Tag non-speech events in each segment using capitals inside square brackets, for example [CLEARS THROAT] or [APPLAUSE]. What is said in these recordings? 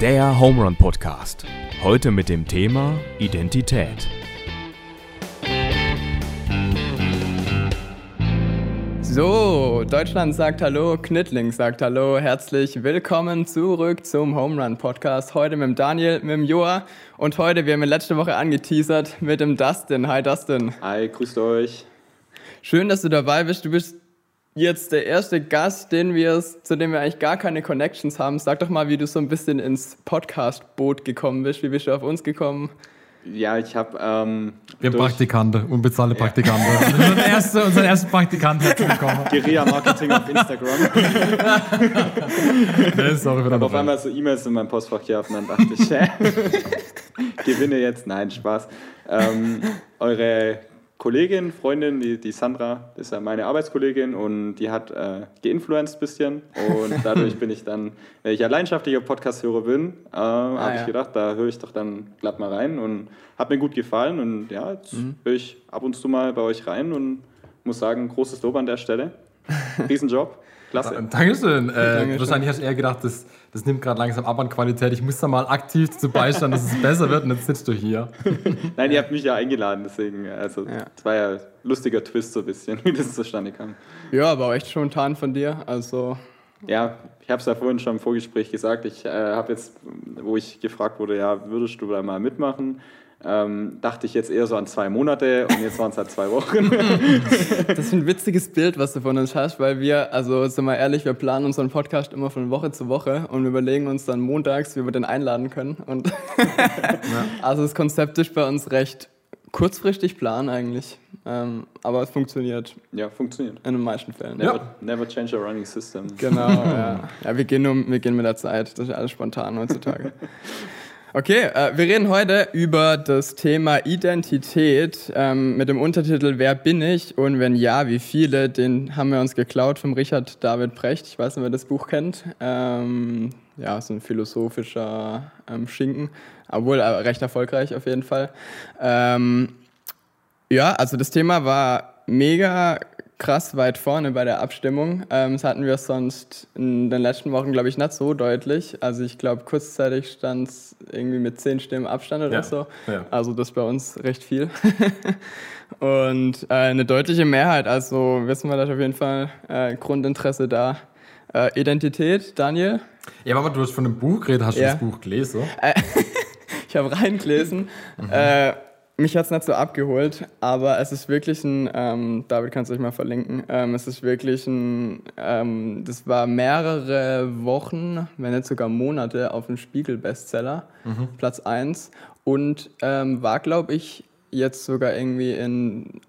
Der Home Run Podcast. Heute mit dem Thema Identität. So, Deutschland sagt Hallo, Knittling sagt Hallo. Herzlich willkommen zurück zum Home Run Podcast. Heute mit dem Daniel, mit dem Joa und heute, wir haben letzte Woche angeteasert, mit dem Dustin. Hi Dustin. Hi, grüßt euch. Schön, dass du dabei bist. Du bist jetzt der erste Gast, den wir, zu dem wir eigentlich gar keine Connections haben. Sag doch mal, wie du so ein bisschen ins Podcast-Boot gekommen bist. Wie bist du auf uns gekommen? Ja, ich habe. Ähm, wir haben Praktikanten, unbezahlte ja. Praktikanten. [LAUGHS] unseren, ersten, unseren ersten Praktikant herzlich [LAUGHS] willkommen. Guerilla-Marketing auf Instagram. [LAUGHS] nee, sorry, ich habe auf einmal so E-Mails in meinem Postfach gehabt und dann dachte ich, hä? gewinne jetzt. Nein, Spaß. Ähm, eure Kollegin, Freundin, die, die Sandra, ist ja meine Arbeitskollegin und die hat äh, geinfluenced ein bisschen und [LAUGHS] dadurch bin ich dann, wenn ich ein leidenschaftlicher Podcast-Hörer bin, äh, ah, habe ja. ich gedacht, da höre ich doch dann glatt mal rein und hat mir gut gefallen und ja, jetzt mhm. höre ich ab und zu mal bei euch rein und muss sagen, großes Lob an der Stelle. [LAUGHS] Riesenjob. Klasse. Dankeschön. Äh, wahrscheinlich hast du eher gedacht, das, das nimmt gerade langsam ab an Qualität. Ich muss da mal aktiv zu beisteuern, dass es [LAUGHS] besser wird und jetzt sitzt du hier. [LAUGHS] Nein, ihr habt mich ja eingeladen, deswegen, also es ja. war ja ein lustiger Twist so ein bisschen, [LAUGHS] wie das zustande kam. Ja, aber echt spontan von dir, also... Ja, ich habe es ja vorhin schon im Vorgespräch gesagt. Ich äh, habe jetzt, wo ich gefragt wurde, ja, würdest du da mal mitmachen? Ähm, dachte ich jetzt eher so an zwei Monate und jetzt waren es halt zwei Wochen. [LAUGHS] [LAUGHS] das ist ein witziges Bild, was du von uns hast, weil wir, also sind wir ehrlich, wir planen unseren Podcast immer von Woche zu Woche und wir überlegen uns dann montags, wie wir den einladen können. Und. [LAUGHS] Also das Konzept ist bei uns recht kurzfristig plan eigentlich. Ähm, aber es funktioniert. Ja, funktioniert. In den meisten Fällen. Never, ja. never change a running system. Genau, ja. ja wir, gehen um, wir gehen mit der Zeit. Das ist alles spontan heutzutage. Okay, äh, wir reden heute über das Thema Identität ähm, mit dem Untertitel Wer bin ich und wenn ja, wie viele? Den haben wir uns geklaut vom Richard David Brecht. Ich weiß nicht, wer das Buch kennt. Ähm, ja, so ein philosophischer ähm, Schinken, obwohl äh, recht erfolgreich auf jeden Fall. Ähm, ja, also das Thema war mega krass weit vorne bei der Abstimmung. Ähm, das hatten wir sonst in den letzten Wochen, glaube ich, nicht so deutlich. Also ich glaube, kurzzeitig stand es irgendwie mit zehn Stimmen Abstand oder ja. so. Ja. Also das ist bei uns recht viel. [LAUGHS] Und äh, eine deutliche Mehrheit, also wissen wir, da ist auf jeden Fall äh, Grundinteresse da. Äh, Identität, Daniel? Ja, Mama, du hast von einem Buch geredet, hast du das Buch gelesen? Äh, [LAUGHS] ich habe reingelesen. Mhm. Mich hat es nicht so abgeholt, aber es ist wirklich ein, ähm, David kannst du euch mal verlinken, ähm, es ist wirklich ein, ähm, das war mehrere Wochen, wenn nicht sogar Monate auf dem Spiegel-Bestseller, mhm. Platz 1 und ähm, war, glaube ich, jetzt sogar irgendwie in,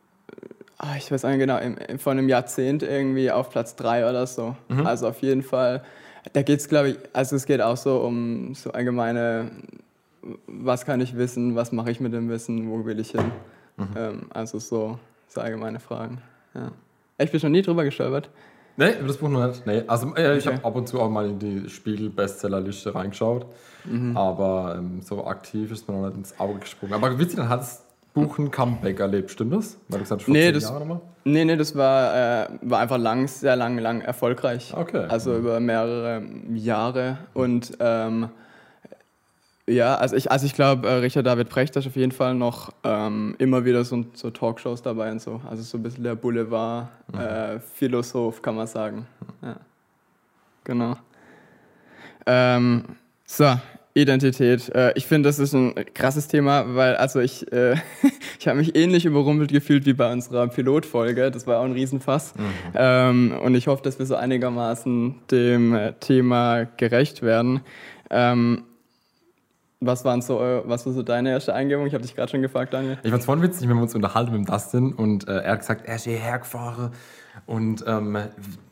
oh, ich weiß nicht genau, in, von einem Jahrzehnt irgendwie auf Platz 3 oder so. Mhm. Also auf jeden Fall, da geht es, glaube ich, also es geht auch so um so allgemeine was kann ich wissen, was mache ich mit dem Wissen, wo will ich hin? Mhm. Ähm, also so, so allgemeine Fragen. Ja. Ich bin schon nie drüber gestolpert. Nee, über das Buch noch nicht. Nee, also äh, okay. ich habe ab und zu auch mal in die Spiegel-Bestsellerliste reingeschaut, mhm. aber ähm, so aktiv ist mir noch nicht ins Auge gesprungen. Aber witzig, dann hat das Buch ein Comeback erlebt, stimmt das? Weil du gesagt, vor nee, das, Jahre nochmal? Nee, nee, das war, äh, war einfach lang, sehr lang, lang erfolgreich. Okay. Also mhm. über mehrere Jahre und ähm, ja, also ich, also ich glaube, äh, Richard David Precht ist auf jeden Fall noch ähm, immer wieder so, so, Talkshows dabei und so. Also so ein bisschen der Boulevard-Philosoph, mhm. äh, kann man sagen. Ja. Genau. Ähm, so, Identität. Äh, ich finde, das ist ein krasses Thema, weil also ich, äh, [LAUGHS] ich habe mich ähnlich überrumpelt gefühlt wie bei unserer Pilotfolge. Das war auch ein Riesenfass. Mhm. Ähm, und ich hoffe, dass wir so einigermaßen dem äh, Thema gerecht werden. Ähm, was, waren so, was war so deine erste Eingebung? Ich habe dich gerade schon gefragt, Daniel. Ich fand es voll witzig, wenn wir uns unterhalten mit dem Dustin und äh, er hat gesagt, er ist hierher gefahren und ähm,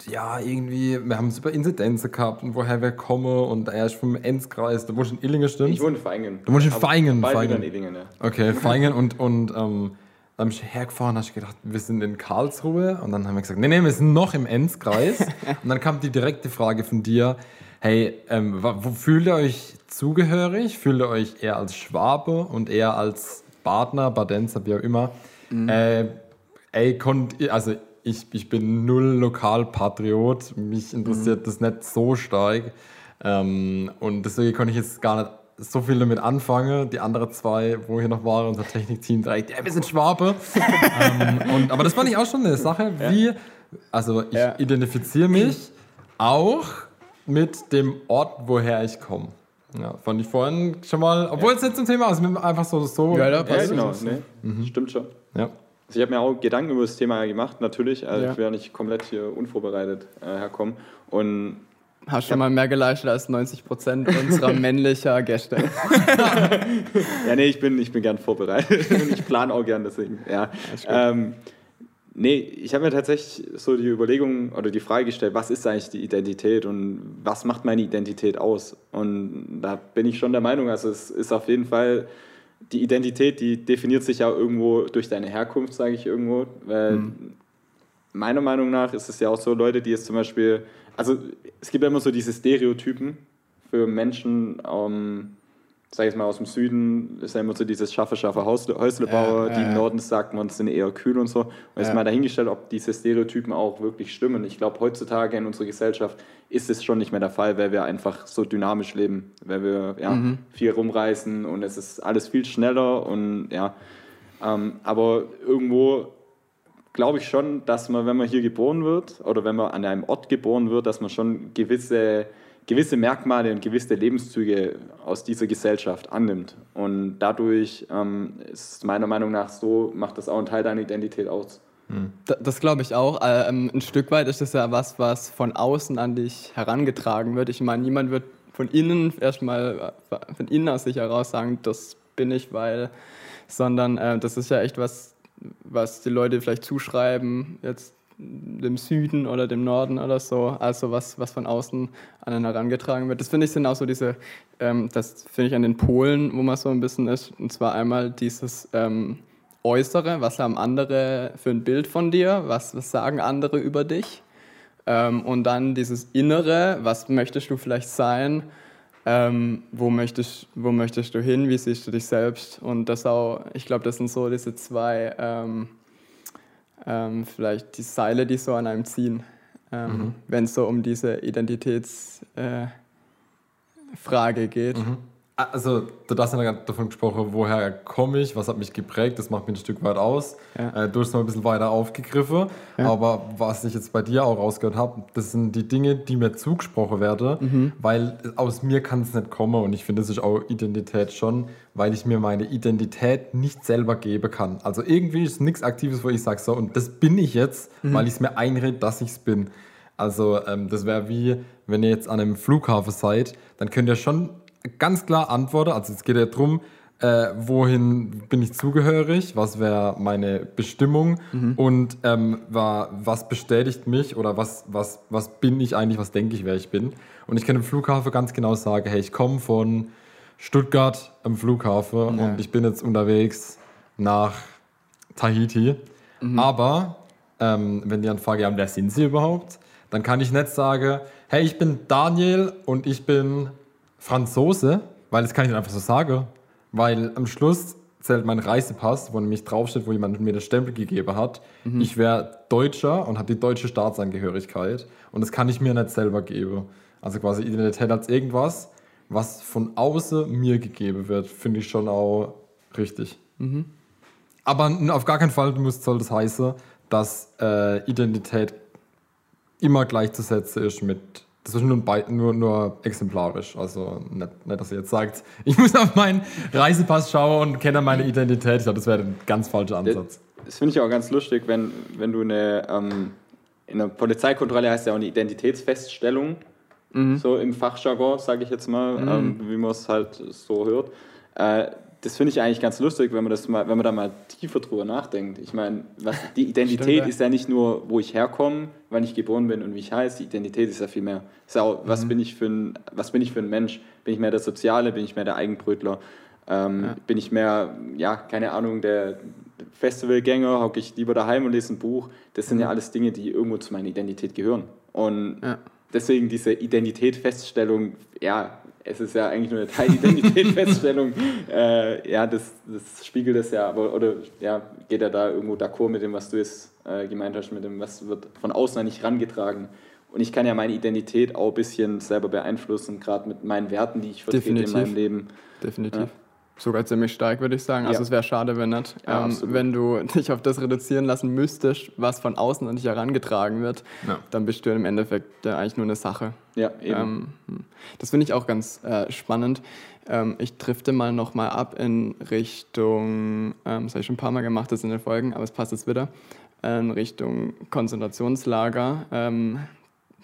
ja, irgendwie, wir haben super Inzidenzen gehabt und woher wir kommen und er ist vom Enzkreis. Du wohnst in Illingen, stimmt? Ich wohne in Feingen. Du wohnst in Feingen? Feingen. in Illingen, ja. Okay, Feingen und, und ähm, dann bin ich hergefahren, habe ich gedacht, wir sind in Karlsruhe und dann haben wir gesagt, nee, nee, wir sind noch im Enzkreis [LAUGHS] und dann kam die direkte Frage von dir, hey, ähm, wo fühlt ihr euch zugehörig? Fühlt ihr euch eher als Schwabe und eher als Badner, Badenzer, wie auch immer? Mhm. Äh, ey, konnt, also ich, ich bin null Lokalpatriot, mich interessiert mhm. das nicht so stark. Ähm, und deswegen konnte ich jetzt gar nicht so viel damit anfangen. Die anderen zwei, wo hier noch waren, unser Technikteam, direkt, ja, wir sind Schwabe. [LAUGHS] ähm, und, aber das fand ich auch schon eine Sache, wie, also ich Ja. identifiziere mich auch mit dem Ort, woher ich komme. Ja, fand ich vorhin schon mal, obwohl es nicht zum Thema ist, einfach so, so. Ja, da Ja, passt genau. es. Nee, Stimmt schon. Ja. Also ich habe mir auch Gedanken über das Thema gemacht, natürlich. Also Ja. Ich werde nicht komplett hier unvorbereitet äh, herkommen. Und Hast schon mal mehr geleistet als 90 Prozent unserer [LAUGHS] männlicher Gäste. [LAUGHS] ja, nee, ich bin, ich bin gern vorbereitet [LAUGHS] und ich plane auch gern, deswegen. Ja. Ähm, nee, ich habe mir tatsächlich so die Überlegung oder die Frage gestellt, was ist eigentlich die Identität und was macht meine Identität aus? Und da bin ich schon der Meinung, also es ist auf jeden Fall die Identität, die definiert sich ja irgendwo durch deine Herkunft, sage ich irgendwo. Weil meiner Meinung nach ist es ja auch so, Leute, die jetzt zum Beispiel, also es gibt ja immer so diese Stereotypen für Menschen, ähm, sag ich mal aus dem Süden, ist ja immer so dieses scharfe, scharfe Häuslebauer, Ja, die im. Norden sagt man, sind eher kühl und so. Und jetzt mal dahingestellt, ob diese Stereotypen auch wirklich stimmen. Ich glaube, heutzutage in unserer Gesellschaft ist es schon nicht mehr der Fall, weil wir einfach so dynamisch leben, weil wir ja, Mhm. viel rumreisen und es ist alles viel schneller und ja. Ähm, aber irgendwo glaube ich schon, dass man, wenn man hier geboren wird oder wenn man an einem Ort geboren wird, dass man schon gewisse, gewisse Merkmale und gewisse Lebenszüge aus dieser Gesellschaft annimmt. Und dadurch ähm, ist meiner Meinung nach so, macht das auch einen Teil deiner Identität aus. Da- Das glaube ich auch. Ähm, ein Stück weit ist das ja was, was von außen an dich herangetragen wird. Ich meine, niemand wird von innen erstmal äh, von innen aus sich heraus sagen, das bin ich, weil, sondern äh, das ist ja echt was, was die Leute vielleicht zuschreiben, jetzt dem Süden oder dem Norden oder so, also was, was von außen an einen herangetragen wird. Das finde ich sind auch so diese, ähm, das finde ich an den Polen, wo man so ein bisschen ist, und zwar einmal dieses ähm, Äußere, was haben andere für ein Bild von dir, was, was sagen andere über dich? Ähm, und dann dieses Innere, was möchtest du vielleicht sein, ähm, wo, möchtest, wo möchtest du hin, wie siehst du dich selbst? Und das auch, ich glaube, das sind so diese zwei, ähm, vielleicht die Seile, die so an einem ziehen, ähm, wenn es so um diese Identitätsfrage äh, geht. Also, du hast ja davon gesprochen, woher komme ich, was hat mich geprägt, das macht mich ein Stück weit aus. Ja. Äh, du hast noch ein bisschen weiter aufgegriffen, Ja. aber was ich jetzt bei dir auch rausgehört habe, das sind die Dinge, die mir zugesprochen werden, Mhm. weil aus mir kann es nicht kommen und ich finde, das ist auch Identität schon, weil ich mir meine Identität nicht selber geben kann. Also irgendwie ist nichts Aktives, wo ich sage, so, und das bin ich jetzt, Mhm. weil ich es mir einrede, dass ich es bin. Also ähm, das wäre wie, wenn ihr jetzt an einem Flughafen seid, dann könnt ihr schon ganz klar antworten. Also es geht ja darum, äh, wohin bin ich zugehörig, was wäre meine Bestimmung und ähm, wa, was bestätigt mich oder was, was, was bin ich eigentlich, was denke ich, wer ich bin. Und ich kann im Flughafen ganz genau sagen, hey, ich komme von Stuttgart am Flughafen Ja. und ich bin jetzt unterwegs nach Tahiti. Aber ähm, wenn die dann fragen, ja, wer sind sie überhaupt? Dann kann ich nicht sagen, hey, ich bin Daniel und ich bin Franzose, weil das kann ich einfach so sagen. Weil am Schluss zählt mein Reisepass, wo nämlich draufsteht, wo jemand mir den Stempel gegeben hat. Ich wäre Deutscher und habe die deutsche Staatsangehörigkeit. Und das kann ich mir nicht selber geben. Also quasi Identität als irgendwas, was von außen mir gegeben wird, finde ich schon auch richtig. Aber n- auf gar keinen Fall muss, soll das heißen, dass äh, Identität immer gleichzusetzen ist mit. Das ist nur, nur, nur exemplarisch. Also nicht, nicht, dass ihr jetzt sagt, [LAUGHS] ich muss auf meinen Reisepass schauen und kenne meine Identität. Ich glaube, das wäre ein ganz falscher Ansatz. Das finde ich auch ganz lustig, wenn, wenn du eine, ähm, in einer Polizeikontrolle heißt ja auch eine Identitätsfeststellung, so im Fachjargon, sage ich jetzt mal, ähm, wie man es halt so hört. Äh, das finde ich eigentlich ganz lustig, wenn man, das mal, wenn man da mal tiefer drüber nachdenkt. Ich meine, was- die [LAUGHS] Identität Stimmt, ja. ist ja nicht nur, wo ich herkomme, wann ich geboren bin und wie ich heiße. Die Identität ist ja viel mehr. Ja auch, was, bin ich für ein, was bin ich für ein Mensch? Bin ich mehr der Soziale? Bin ich mehr der Eigenbrötler? Ähm, Bin ich mehr, ja, keine Ahnung, der Festivalgänger? Hocke ich lieber daheim und lese ein Buch? Das sind ja alles Dinge, die irgendwo zu meiner Identität gehören. Und Ja. Deswegen diese Identitätfeststellung, ja, es ist ja eigentlich nur eine Teilidentitätsfeststellung. [LAUGHS] äh, ja, das, das spiegelt es ja, aber oder ja, geht er da irgendwo d'accord mit dem, was du jetzt äh, gemeint hast, mit dem, was wird von außen an nicht rangetragen. Und ich kann ja meine Identität auch ein bisschen selber beeinflussen, gerade mit meinen Werten, die ich vertrete Definitiv. in meinem Leben. Definitiv. Ja. Sogar ziemlich stark, würde ich sagen. Also Ja. es wäre schade, wenn nicht. Ja, ähm, wenn du [LAUGHS] dich auf das reduzieren lassen müsstest, was von außen an dich herangetragen wird, Ja. dann bist du im Endeffekt eigentlich nur eine Sache. Ja, eben. Ähm, hm. das finde ich auch ganz äh, spannend. Ähm, ich drifte mal nochmal ab in Richtung, ähm, das habe ich schon ein paar Mal gemacht, das in den Folgen, aber es passt jetzt wieder, in Richtung Konzentrationslager.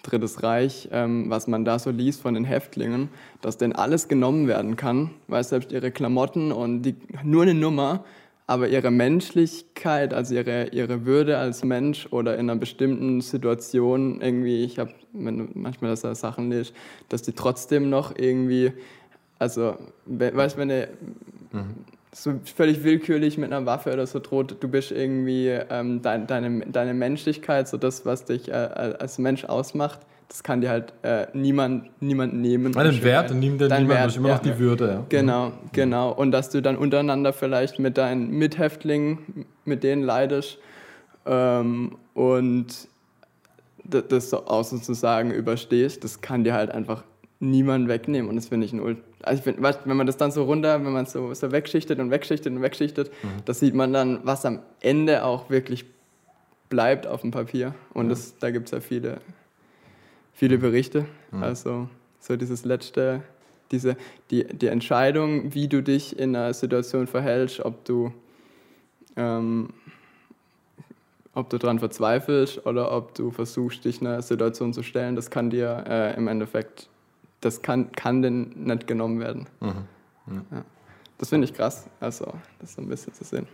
Drittes Reich, ähm, was man da so liest von den Häftlingen, dass denn alles genommen werden kann, weil selbst ihre Klamotten und die, nur eine Nummer, aber ihre Menschlichkeit, also ihre, ihre Würde als Mensch oder in einer bestimmten Situation irgendwie, ich habe manchmal das als Sachen liest, dass die trotzdem noch irgendwie, also, we- weißt du, wenn du so völlig willkürlich mit einer Waffe oder so droht, du bist irgendwie ähm, dein, deine, deine Menschlichkeit, so das, was dich äh, als Mensch ausmacht, das kann dir halt äh, niemand, niemand nehmen. Deinen Wert nimmt dir niemand, Wert, ist immer ja. noch die Würde. Ja. Genau, genau. Und dass du dann untereinander vielleicht mit deinen Mithäftlingen, mit denen leidest ähm, und das so auch sozusagen überstehst, das kann dir halt einfach niemand wegnehmen. Und das finde ich ein also weißt, wenn man das dann so runter, wenn man so, so wegschichtet und wegschichtet und wegschichtet, das sieht man dann, was am Ende auch wirklich bleibt auf dem Papier. Und das, da gibt es ja viele, viele Berichte. Also so dieses letzte, diese, die, die Entscheidung, wie du dich in einer Situation verhältst, ob du, ähm, ob du daran verzweifelst oder ob du versuchst, dich einer Situation zu stellen, das kann dir äh, im Endeffekt, das kann, kann denn nicht genommen werden. Ja. Das finde ich krass, also das so ein bisschen zu sehen.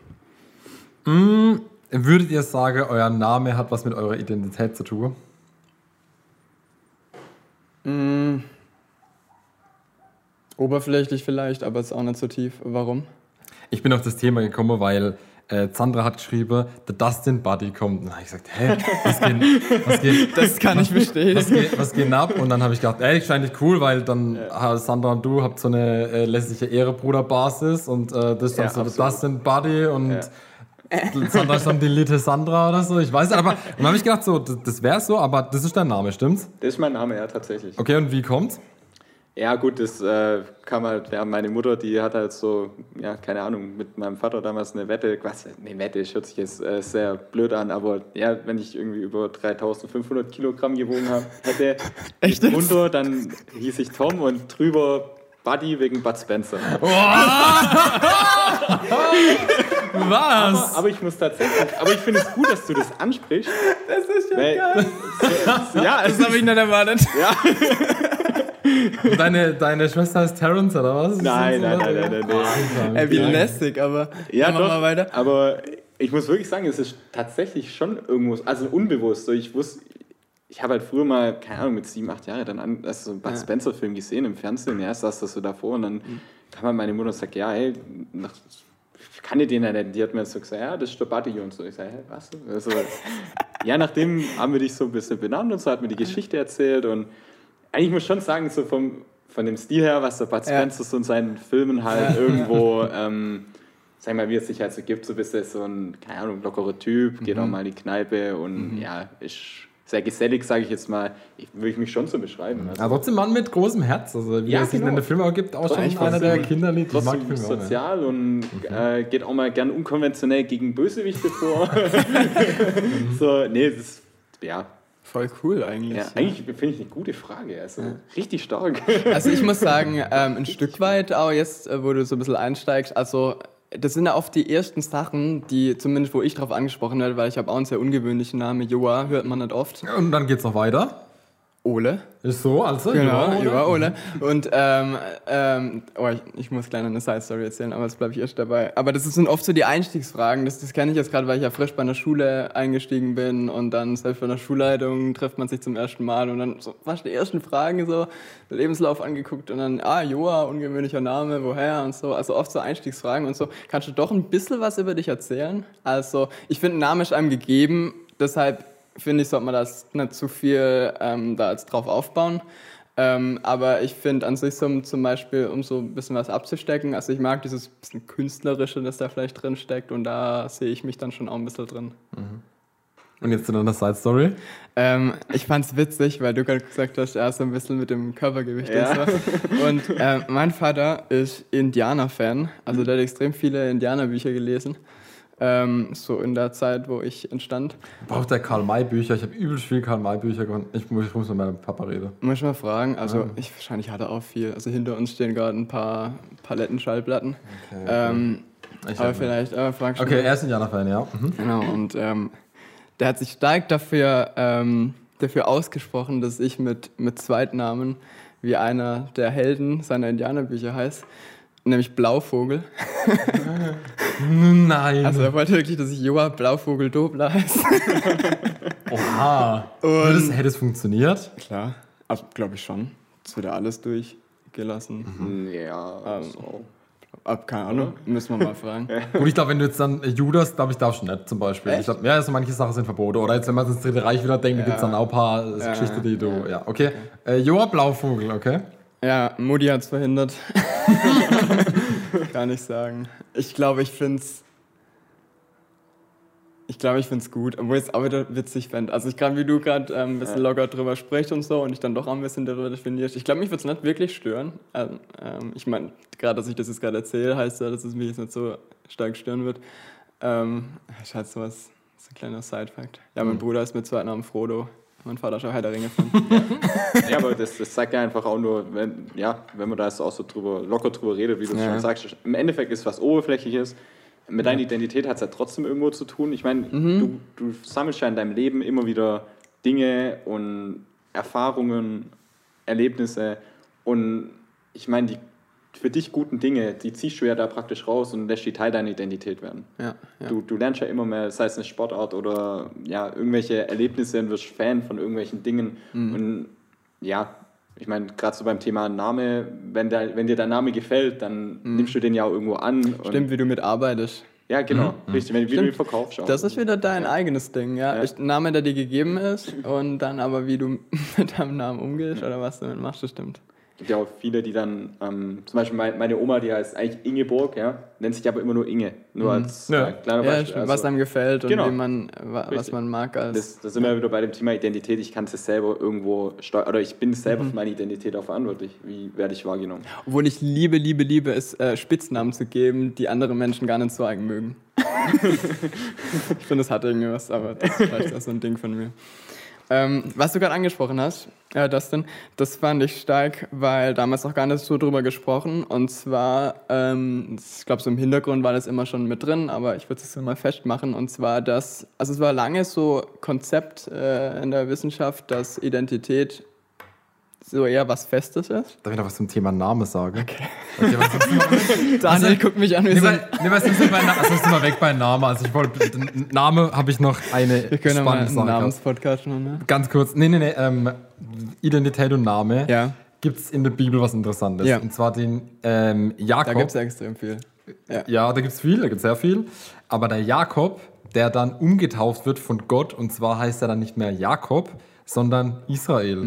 Mm, würdet ihr sagen, euer Name hat was mit eurer Identität zu tun? Mm. Oberflächlich vielleicht, aber es ist auch nicht so tief. Warum? Ich bin auf das Thema gekommen, weil äh, Sandra hat geschrieben, der Dustin Buddy kommt. Und dann habe ich gesagt, hä, was [LAUGHS] geht, was geht, Das kann ich bestätigen. was geht, was geht ab? Und dann habe ich gedacht, ey, scheint nicht cool, weil dann äh, Sandra und du habt so eine äh, lässige Ehrebruderbasis und äh, das ist dann Ja, so der absolut. Dustin Buddy und Ja. [LAUGHS] Sandra ist dann die Lite Sandra oder so. Ich weiß nicht, aber dann habe ich gedacht, so, das, das wäre so, aber das ist dein Name, stimmt's? Das ist mein Name, ja, tatsächlich. Okay, und wie kommt's? Ja, gut, das äh, kam halt, ja, meine Mutter, die hat halt so, ja, keine Ahnung, mit meinem Vater damals eine Wette, was, nee, Wette, hört sich jetzt äh, sehr blöd an, aber ja, wenn ich irgendwie über 3500 Kilogramm gewogen hab, hätte, [LAUGHS] Echt jetzt? runter, dann hieß ich Tom und drüber Buddy wegen Bud Spencer. [LAUGHS] [LAUGHS] Was? Aber ich muss tatsächlich, aber ich finde es gut, dass du das ansprichst. Das ist ja Weil, so, ja, es Das habe ich nicht erwartet. Deine, deine Schwester heißt Terrence, oder was? Nein, nein, nein, nein, nein, nein. Ey, wie lästig, aber Ja, machen wir doch, mal weiter. aber ich muss wirklich sagen, es ist tatsächlich schon irgendwo, also unbewusst. So, ich wusste, ich habe halt früher mal, keine Ahnung, mit sieben, acht Jahren dann an, also so einen Bud Ja. Spencer-Film gesehen im Fernsehen, ja, saß das so davor und dann kam halt meine Mutter und sagt, ja, hey, nach, ich kann den ja nicht. Die hat mir so gesagt, ja, das ist der Buddy und so. Ich sage, hä, was? Also, [LAUGHS] ja, nachdem haben wir dich so ein bisschen benannt und so, hat mir die Geschichte erzählt und eigentlich muss ich schon sagen, so vom, von dem Stil her, was der Bud. Spencer so in seinen Filmen halt irgendwo, [LAUGHS] ähm, sag mal, wie es sich halt so gibt, so bist du so ein, keine Ahnung, lockerer Typ, geht auch mal in die Kneipe und ja, ist sehr gesellig, sage ich jetzt mal. Ich, würde ich mich schon so beschreiben. Also, Aber trotzdem Mann mit großem Herz. Also, wie Ja, sich genau. in den Film auch gibt, auch schon Trotzdem- einer der. Ich mag trotzdem die auch, ja. sozial und äh, geht auch mal gern unkonventionell gegen Bösewichte vor. [LAUGHS] [LAUGHS] so, nee, das ist, ja, Voll cool eigentlich. ja eigentlich finde ich eine gute Frage. Also richtig stark. [LAUGHS] Also ich muss sagen, [LAUGHS] ähm, ein Stück weit auch jetzt, äh, wo du so ein bisschen einsteigst, also das sind ja oft die ersten Sachen, die zumindest wo ich drauf angesprochen werde, weil ich habe auch einen sehr ungewöhnlichen Namen, Joa, hört man nicht oft. Und dann geht's noch weiter. Ole. Ist so, also. Genau, ja, Joa, Ole. Und ähm, ähm, oh, ich, ich muss gleich noch eine Side-Story erzählen, aber jetzt bleibe ich erst dabei. Aber das sind oft so die Einstiegsfragen, das, das kenne ich jetzt gerade, weil ich ja frisch bei einer Schule eingestiegen bin und dann selbst bei einer Schulleitung trifft man sich zum ersten Mal und dann so fast die ersten Fragen so, Lebenslauf angeguckt und dann, ah, Joa, ungewöhnlicher Name, woher und so. Also oft so Einstiegsfragen und so. Kannst du doch ein bisschen was über dich erzählen? Also ich finde, ein Name ist einem gegeben, deshalb finde ich, sollte man das nicht zu viel ähm, da jetzt drauf aufbauen. Ähm, aber ich finde an sich so zum Beispiel, um so ein bisschen was abzustecken, also ich mag dieses bisschen Künstlerische, das da vielleicht drin steckt und da sehe ich mich dann schon auch ein bisschen drin. Und jetzt zu deiner Side-Story. Ähm, ich fand's witzig, weil du gerade gesagt hast, er ist so ein bisschen mit dem Körpergewicht Ja. und so. Und äh, mein Vater ist Indianer-Fan, also der hat extrem viele Indianerbücher gelesen. Ähm, so in der Zeit, wo ich entstand. Braucht der Karl-May-Bücher? Ich habe übelst viel Karl-May-Bücher gehabt. Ich muss, ich muss mit meinem Papa reden. Muss ich mal fragen, also ich wahrscheinlich hat er auch viel. Also hinter uns stehen gerade ein paar Palettenschallplatten. Ähm, Ich aber hab- vielleicht, aber frag schon Okay, mal. er ist Indianer-Fan, ja. Mhm. Genau, und ähm, der hat sich stark dafür, ähm, dafür ausgesprochen, dass ich mit, mit Zweitnamen wie einer der Helden seiner Indianerbücher heißt, nämlich Blauvogel. Nein. Also er wollte wirklich, dass ich Joa Blauvogel Dobler heiße. Oha. Es, hätte es funktioniert? Klar, also glaube ich schon. Das wird ja alles durchgelassen. Ja, Ähm, so. Ab, keine Ahnung, müssen wir mal fragen. [LAUGHS] Gut, ich glaube, wenn du jetzt dann äh, Judas, glaube ich, darfst du nicht zum Beispiel. Echt? Ich glaub, ja, also manche Sachen sind verboten. Oder jetzt, wenn man ins Dritte Reich wieder denkt, Ja. gibt es dann auch ein paar Ja, Geschichten, die du. Ja, okay. Äh, Joa Blauvogel, okay. Ja, Mutti hat es verhindert. [LAUGHS] Kann ich sagen. Ich glaube, ich finde es. Ich glaube, ich finde es gut, obwohl ich es auch wieder witzig fände. Also, ich gerade wie du gerade ähm, ein bisschen locker drüber sprichst und so und ich dann doch auch ein bisschen darüber definierst. Ich glaube, mich würde es nicht wirklich stören. Ähm, ähm, ich meine, gerade, dass ich das jetzt gerade erzähle, heißt ja, dass es mich jetzt nicht so stark stören wird. Ähm, ist halt sowas, so ein kleiner Side-Fact. Ja, mein Bruder ist mit Zweitnamen Frodo. Mein Vater auch Herr der Ringe fan [LAUGHS] Ja, aber das, das zeigt ja einfach auch nur, wenn, ja, wenn man da jetzt auch so drüber, locker drüber redet, wie du es Ja. schon sagst. Im Endeffekt ist was Oberflächliches. Mit deiner Identität hat es ja trotzdem irgendwo zu tun. Ich meine, Mhm. du, du sammelst ja in deinem Leben immer wieder Dinge und Erfahrungen, Erlebnisse. Und ich meine, die für dich guten Dinge, die ziehst du ja da praktisch raus und lässt die Teil deiner Identität werden. Ja, ja. Du, du lernst ja immer mehr, sei es eine Sportart oder ja, irgendwelche Erlebnisse und wirst Fan von irgendwelchen Dingen. Mhm. Und ja, ich meine, gerade so beim Thema Name, wenn, der, wenn dir der Name gefällt, dann nimmst du den ja auch irgendwo an. Mhm. Stimmt, wie du mitarbeitest. Ja, genau, richtig, wenn, wie du ihn Stimmt. verkaufst. Auch. Das ist wieder dein eigenes Ding, ja. Ja. Name, der dir gegeben ist und dann aber, wie du [LAUGHS] mit deinem Namen umgehst oder was du damit machst, das stimmt. Es gibt ja auch viele, die dann, ähm, zum Beispiel mein, meine Oma, die heißt eigentlich Ingeborg, ja, nennt sich aber immer nur Inge. Nur als Ja. kleiner Mhm. Ja, Beispiel. stimmt, Also, was einem gefällt und Genau. wie man, wa- was Richtig. man mag als. das, das sind wir wieder bei dem Thema Identität. Ich kann es selber irgendwo steuern, oder ich bin selber Mhm. für meine Identität auch verantwortlich. Wie werde ich wahrgenommen? Obwohl ich liebe, liebe, liebe es, äh, Spitznamen zu geben, die andere Menschen gar nicht so eigen mögen. [LAUGHS] ich finde, das hat irgendwie was, aber das ist vielleicht auch so ein Ding von mir. Ähm, was du gerade angesprochen hast, äh, Dustin, das fand ich stark, weil damals noch gar nicht so drüber gesprochen. Und zwar, ähm, ich glaube, so im Hintergrund war das immer schon mit drin, aber ich würde es jetzt mal festmachen. Und zwar, dass, also es war lange so Konzept äh, in der Wissenschaft, dass Identität so eher was Festes ist. Darf ich noch was zum Thema Name sagen? Okay. okay [LAUGHS] Daniel guckt mich an wie Nee, so weil, nee, weil sonst sind wir, also sind wir weg bei Name. Also ich wollte, Name habe ich noch eine Wir können ja mal spannende einen. Namenspodcast machen, ne? Ganz kurz, nee, nee, nee, ähm, Identität und Name. Ja. Gibt es in der Bibel was Interessantes. Ja. Und zwar den ähm, Jakob. Da gibt es ja extrem viel. Ja. Ja, da gibt es viel, da gibt es sehr viel. Aber der Jakob, der dann umgetauft wird von Gott, und zwar heißt er dann nicht mehr Jakob, sondern Israel.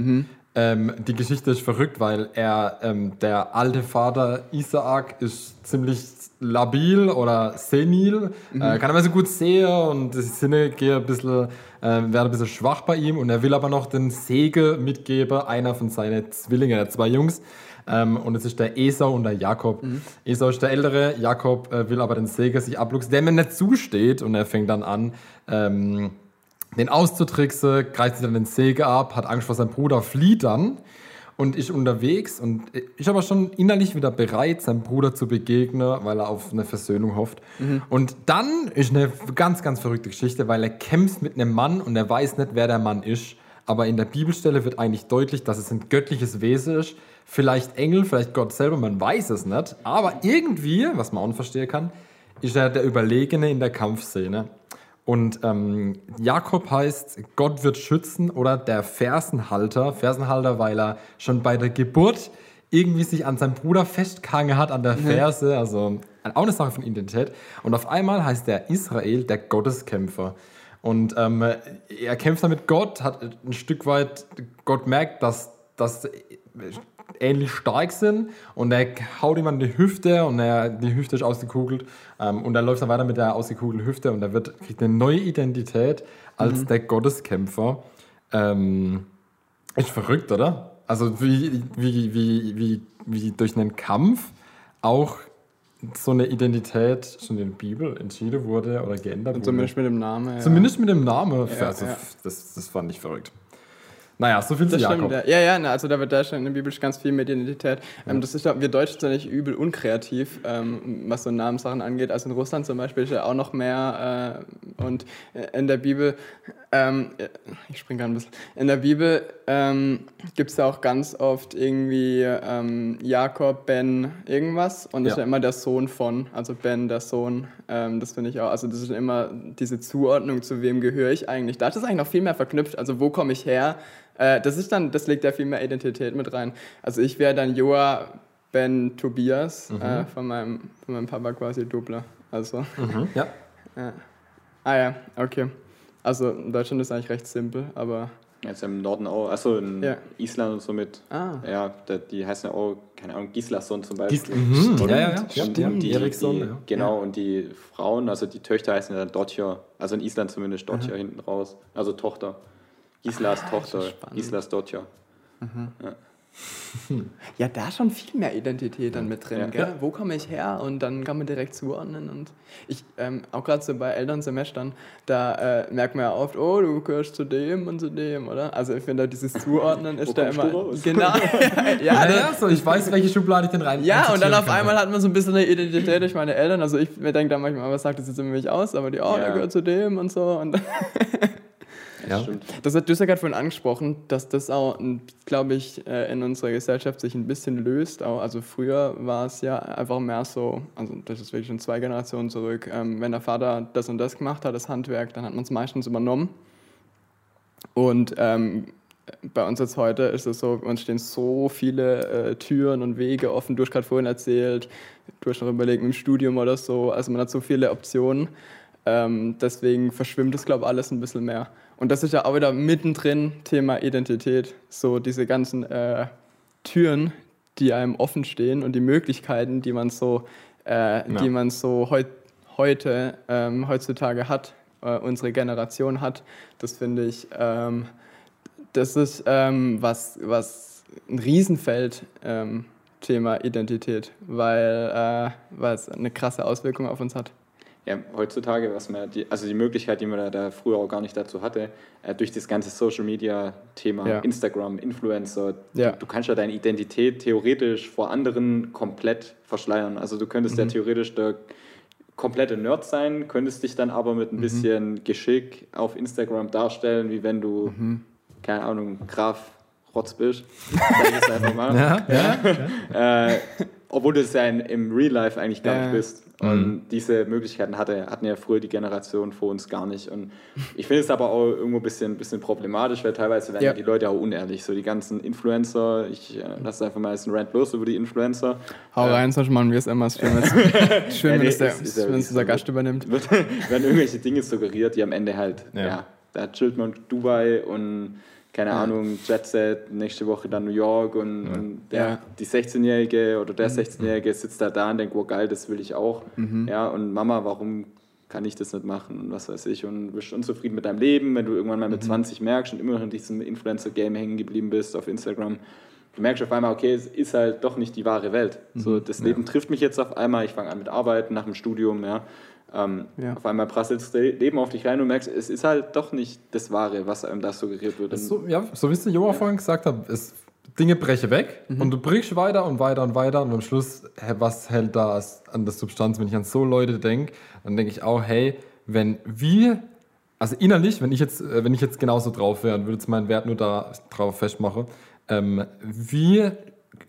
Ähm, die Geschichte ist verrückt, weil er, ähm, der alte Vater Isaak ist ziemlich labil oder senil, äh, kann aber so gut sehen und die Sinne gehen ein bisschen, äh, werden ein bisschen schwach bei ihm und er will aber noch den Sege mitgeben, einer von seinen Zwillingen, der zwei Jungs. Ähm, und es ist der Esau und der Jakob. Esau ist der Ältere, Jakob äh, will aber den Segen sich abluchsen, der mir nicht zusteht. Und er fängt dann an, ähm, den auszutricksen, greift sich dann den Säge ab, hat Angst vor seinem Bruder, flieht dann und ist unterwegs und ist aber schon innerlich wieder bereit, seinem Bruder zu begegnen, weil er auf eine Versöhnung hofft. Und dann ist eine ganz, ganz verrückte Geschichte, weil er kämpft mit einem Mann und er weiß nicht, wer der Mann ist. Aber in der Bibelstelle wird eigentlich deutlich, dass es ein göttliches Wesen ist. Vielleicht Engel, vielleicht Gott selber, man weiß es nicht. Aber irgendwie, was man auch nicht verstehen kann, ist er der Überlegene in der Kampfszene. Und ähm, Jakob heißt, Gott wird schützen oder der Fersenhalter. Fersenhalter, weil er schon bei der Geburt irgendwie sich an seinem Bruder festgehangen hat an der Ferse. Also auch eine Sache von Identität. Und auf einmal heißt der Israel der Gotteskämpfer. Und ähm, er kämpft dann mit Gott, hat ein Stück weit, Gott merkt, dass, dass ähnlich stark sind und er haut ihm an die Hüfte und er, die Hüfte ist ausgekugelt ähm, und er läuft dann weiter mit der ausgekugelten Hüfte und er wird, kriegt eine neue Identität als der Gotteskämpfer. Ähm, ist verrückt, oder? Also wie, wie, wie, wie, wie durch einen Kampf auch so eine Identität schon in der Bibel entschieden wurde oder geändert Und wurde. zumindest mit dem Namen. Ja. Zumindest mit dem Namen. Ja, also, ja. Das, das fand ich verrückt. Naja, so viel zu Das Jakob. stimmt, ja. ja, ja, na, also da wird da schon in der Bibel ganz viel mit Identität. Ähm, das ist, wir Deutschen sind nicht übel unkreativ, ähm, was so Namenssachen angeht. Also in Russland zum Beispiel ist ja auch noch mehr äh, und in der Bibel, ähm, ich springe gerade ein bisschen, in der Bibel ähm, gibt es ja auch ganz oft irgendwie ähm, Jakob, Ben, irgendwas und das Ja. ist ja immer der Sohn von, also Ben, der Sohn. Ähm, das finde ich auch, also das ist immer diese Zuordnung, zu wem gehöre ich eigentlich. Da ist es eigentlich noch viel mehr verknüpft, also wo komme ich her? Äh, das ist dann, das legt ja viel mehr Identität mit rein. Also ich wäre dann Joa Ben Tobias, äh, von, meinem, von meinem Papa quasi Doppler. Also, Mhm, [LAUGHS] ja. ah ja, okay. Also in Deutschland ist eigentlich recht simpel, aber Jetzt im Norden auch, also in Ja. Island und so mit, Ah. ja, die heißen ja auch, keine Ahnung, Gislason zum Beispiel. Gis mhm. Ja, ja, ja. Und ja, die, Eriksson. die, ja. Genau, und die Frauen, also die Töchter heißen ja dann Dotja, also in Island zumindest Dotja hinten raus, also Tochter. Gislas Tochter, Ah, spannend. Gislas Dotja. ja, da schon viel mehr Identität dann mit drin, Ja. gell? Ja. Wo komme ich her? Und dann kann man direkt zuordnen. Und ich, ähm, auch gerade so bei Elternsemestern, da äh, merkt man ja oft, oh, du gehörst zu dem und zu dem, oder? Also ich finde, dieses Zuordnen [LAUGHS] ist da immer. du raus? [LAUGHS] Genau. [LAUGHS] ja, Ja, ja, so, ich weiß, welche Schublade ich denn rein Ja, und dann auf kann. einmal hat man so ein bisschen eine Identität durch meine Eltern. Also ich mir denke da manchmal, was sagt das jetzt immer mich aus? Aber die, oh, der Ja. gehört zu dem und so. Und Ja. Stimmt. das hat Düsseldorf vorhin angesprochen, dass das auch, glaube ich, äh, in unserer Gesellschaft sich ein bisschen löst. Also früher war es ja einfach mehr so, also das ist wirklich schon zwei Generationen zurück, ähm, wenn der Vater das und das gemacht hat, das Handwerk, dann hat man es meistens übernommen. Und ähm, bei uns jetzt heute ist es so, uns stehen so viele äh, Türen und Wege offen. Du hast gerade vorhin erzählt, du hast noch überlegt mit dem Studium oder so. Also man hat so viele Optionen. Ähm, deswegen verschwimmt es, glaube ich, alles ein bisschen mehr. Und das ist ja auch wieder mittendrin Thema Identität. So diese ganzen äh, Türen, die einem offen stehen und die Möglichkeiten, die man so, äh, die man so heut, heute, ähm, heutzutage hat, äh, unsere Generation hat. Das finde ich, ähm, das ist ähm, was, was ein Riesenfeld, ähm, Thema Identität, weil, äh, weil es eine krasse Auswirkung auf uns hat. Ja, heutzutage, was man, die, also die Möglichkeit, die man da, da früher auch gar nicht dazu hatte, äh, durch das ganze Social Media Thema, Ja. Instagram, Influencer, Ja. du, kannst ja deine Identität theoretisch vor anderen komplett verschleiern. Also du könntest Mhm. ja theoretisch der komplette Nerd sein, könntest dich dann aber mit ein Mhm. bisschen Geschick auf Instagram darstellen, wie wenn du, Mhm. keine Ahnung, Graf Rotz bist. [LAUGHS] Sag ich jetzt einfach mal. Ja, ja. [LAUGHS] Äh, obwohl du es ja in, im Real Life eigentlich gar Ja. nicht bist. Und diese Möglichkeiten hatte, hatten ja früher die Generation vor uns gar nicht. Und ich finde es aber auch irgendwo ein bisschen, bisschen problematisch, weil teilweise werden Ja. ja. die Leute auch unehrlich. So die ganzen Influencer, ich äh, lasse einfach mal jetzt einen Rant los über die Influencer. Hau Äh, rein, sonst machen wir es immer. Schön, wenn's- [LAUGHS] schön Ja, wenn nee, es der, wenn es wirklich unser. Gast übernimmt. wird, werden irgendwelche Dinge suggeriert, die am Ende halt, Ja. ja, da chillt man in Dubai und keine Ahnung, Jet Set, nächste Woche dann New York und, und der, Ja. die 16-Jährige oder der 16-Jährige sitzt da da und denkt, wow geil, das will ich auch. Ja, und Mama, warum kann ich das nicht machen und was weiß ich und du bist unzufrieden mit deinem Leben, wenn du irgendwann mal mit 20 merkst und immer noch in diesem Influencer-Game hängen geblieben bist auf Instagram. Du merkst auf einmal, okay, es ist halt doch nicht die wahre Welt. So, das Leben trifft mich jetzt auf einmal, ich fange an mit Arbeiten nach dem Studium, ja. Ähm, Ja. Auf einmal prasselt das Leben auf dich rein und du merkst, es ist halt doch nicht das Wahre, was einem da suggeriert wird. So, ja, so wie es der Joa vorhin gesagt hat, es, Dinge brechen weg und du brichst weiter und weiter und weiter und am Schluss, hä, was hält da an der Substanz? Wenn ich an so Leute denke, dann denke ich auch, hey, wenn wir, also innerlich, wenn ich jetzt, äh, wenn ich jetzt genauso drauf wäre und würde jetzt meinen Wert nur da drauf festmachen, ähm, wie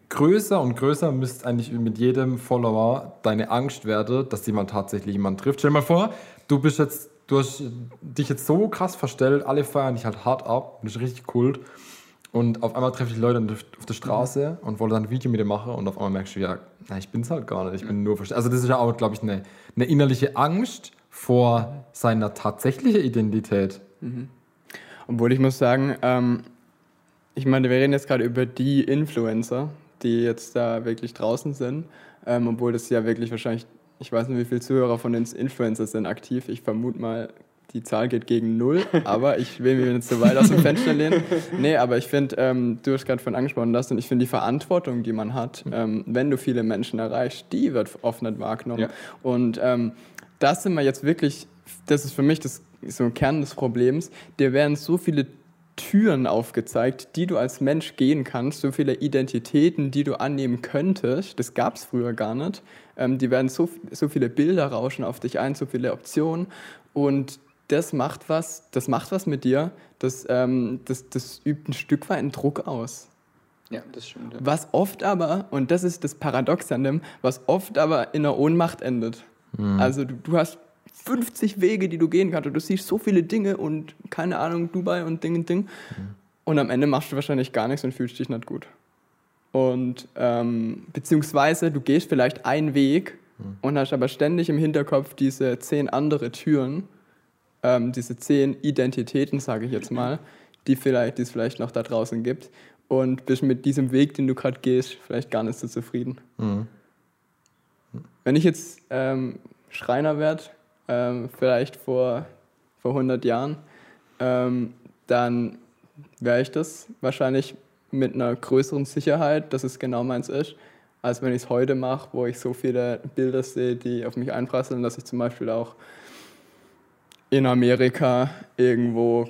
größer und größer müsste eigentlich mit jedem Follower deine Angst werden, dass jemand tatsächlich jemanden trifft. Stell dir mal vor, du bist jetzt, du hast dich jetzt so krass verstellt, alle feiern dich halt hart ab, das ist richtig Kult. Und auf einmal treffe ich Leute auf der Straße und wollte dann ein Video mit dir machen und auf einmal merkst du, ja, na, ich bin's halt gar nicht, ich bin nur verstellt. Also das ist ja auch, glaube ich, eine, eine innerliche Angst vor seiner tatsächlichen Identität. Obwohl ich muss sagen, ähm, ich meine, wir reden jetzt gerade über die Influencer. die jetzt da wirklich draußen sind, ähm, obwohl das ja wirklich wahrscheinlich, ich weiß nicht, wie viele Zuhörer von den Influencers sind aktiv. Ich vermute mal, die Zahl geht gegen null, [LAUGHS] aber ich will mich nicht zu weit aus dem Fenster lehnen. Nee, aber ich finde, ähm, du hast gerade von angesprochen, das und ich finde die Verantwortung, die man hat, ähm, wenn du viele Menschen erreichst, die wird oft nicht wahrgenommen. Ja. Und ähm, das sind wir jetzt wirklich, das ist für mich das, so ein Kern des Problems, dir werden so viele Türen aufgezeigt, die du als Mensch gehen kannst, so viele Identitäten, die du annehmen könntest, das gab es früher gar nicht. Ähm, die werden so, so viele Bilder rauschen auf dich ein, so viele Optionen und das macht was, das macht was mit dir, das, ähm, das, das übt ein Stück weit einen Druck aus. Ja, das stimmt. Ja. Was oft aber, und das ist das Paradox an dem, was oft aber in der Ohnmacht endet. Also du, du hast 50 Wege, die du gehen kannst und du siehst so viele Dinge und keine Ahnung, Dubai und Ding und Ding. Und am Ende machst du wahrscheinlich gar nichts und fühlst dich nicht gut. Und ähm, beziehungsweise du gehst vielleicht einen Weg und hast aber ständig im Hinterkopf diese zehn andere Türen, ähm, diese zehn Identitäten, sage ich jetzt mal, die, vielleicht, die es vielleicht noch da draußen gibt. Und bist mit diesem Weg, den du gerade gehst, vielleicht gar nicht so zufrieden. Wenn ich jetzt ähm, Schreiner werde, ähm, vielleicht vor, vor 100 Jahren, ähm, dann wäre ich das wahrscheinlich mit einer größeren Sicherheit, dass es genau meins ist, als wenn ich es heute mache, wo ich so viele Bilder sehe, die auf mich einprasseln, dass ich zum Beispiel auch in Amerika irgendwo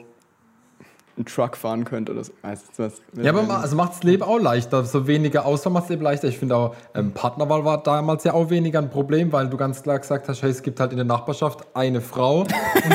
einen Truck fahren könnte oder so. Ja, aber ma- also macht das Leben auch leichter. So weniger Auswahl macht das Leben leichter. Ich finde auch, ähm, Partnerwahl war damals ja auch weniger ein Problem, weil du ganz klar gesagt hast, hey, es gibt halt in der Nachbarschaft eine Frau. Und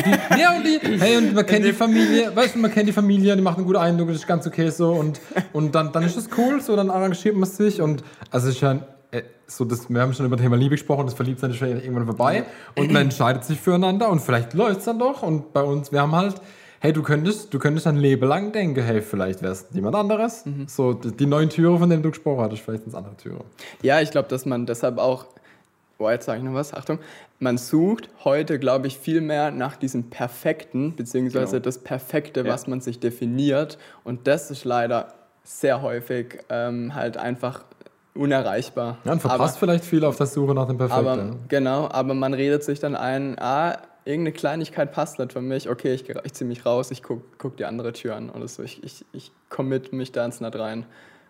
die, [LAUGHS] ja, und die, hey, und man kennt die Familie, weißt du, man kennt die Familie, die macht einen guten Eindruck, das ist ganz okay so. Und, und dann, dann ist das cool, so, dann arrangiert man sich. Und also ist ja äh, so, das, wir haben schon über das Thema Liebe gesprochen, das Verliebtsein ist schon irgendwann vorbei. Und man entscheidet sich füreinander und vielleicht läuft es dann doch. Und bei uns, wir haben halt, hey, du könntest, du könntest ein Leben lang denken, hey, vielleicht wäre es jemand anderes. So, die, neuen Türen, von denen du gesprochen hattest, vielleicht sind es andere Türen. Ja, ich glaube, dass man deshalb auch, boah, jetzt sage ich noch was, Achtung, man sucht heute, glaube ich, viel mehr nach diesem Perfekten, beziehungsweise Genau. das Perfekte, Ja. was man sich definiert. Und das ist leider sehr häufig ähm, halt einfach unerreichbar. Ja, und verpasst vielleicht viel auf der Suche nach dem Perfekten. Aber, genau, aber man redet sich dann ein, ah, irgendeine Kleinigkeit passt nicht für mich, okay, ich, ich ziehe mich raus, ich gucke guck die andere Tür an oder so. Ich, ich, ich commit mich da ins nicht rein.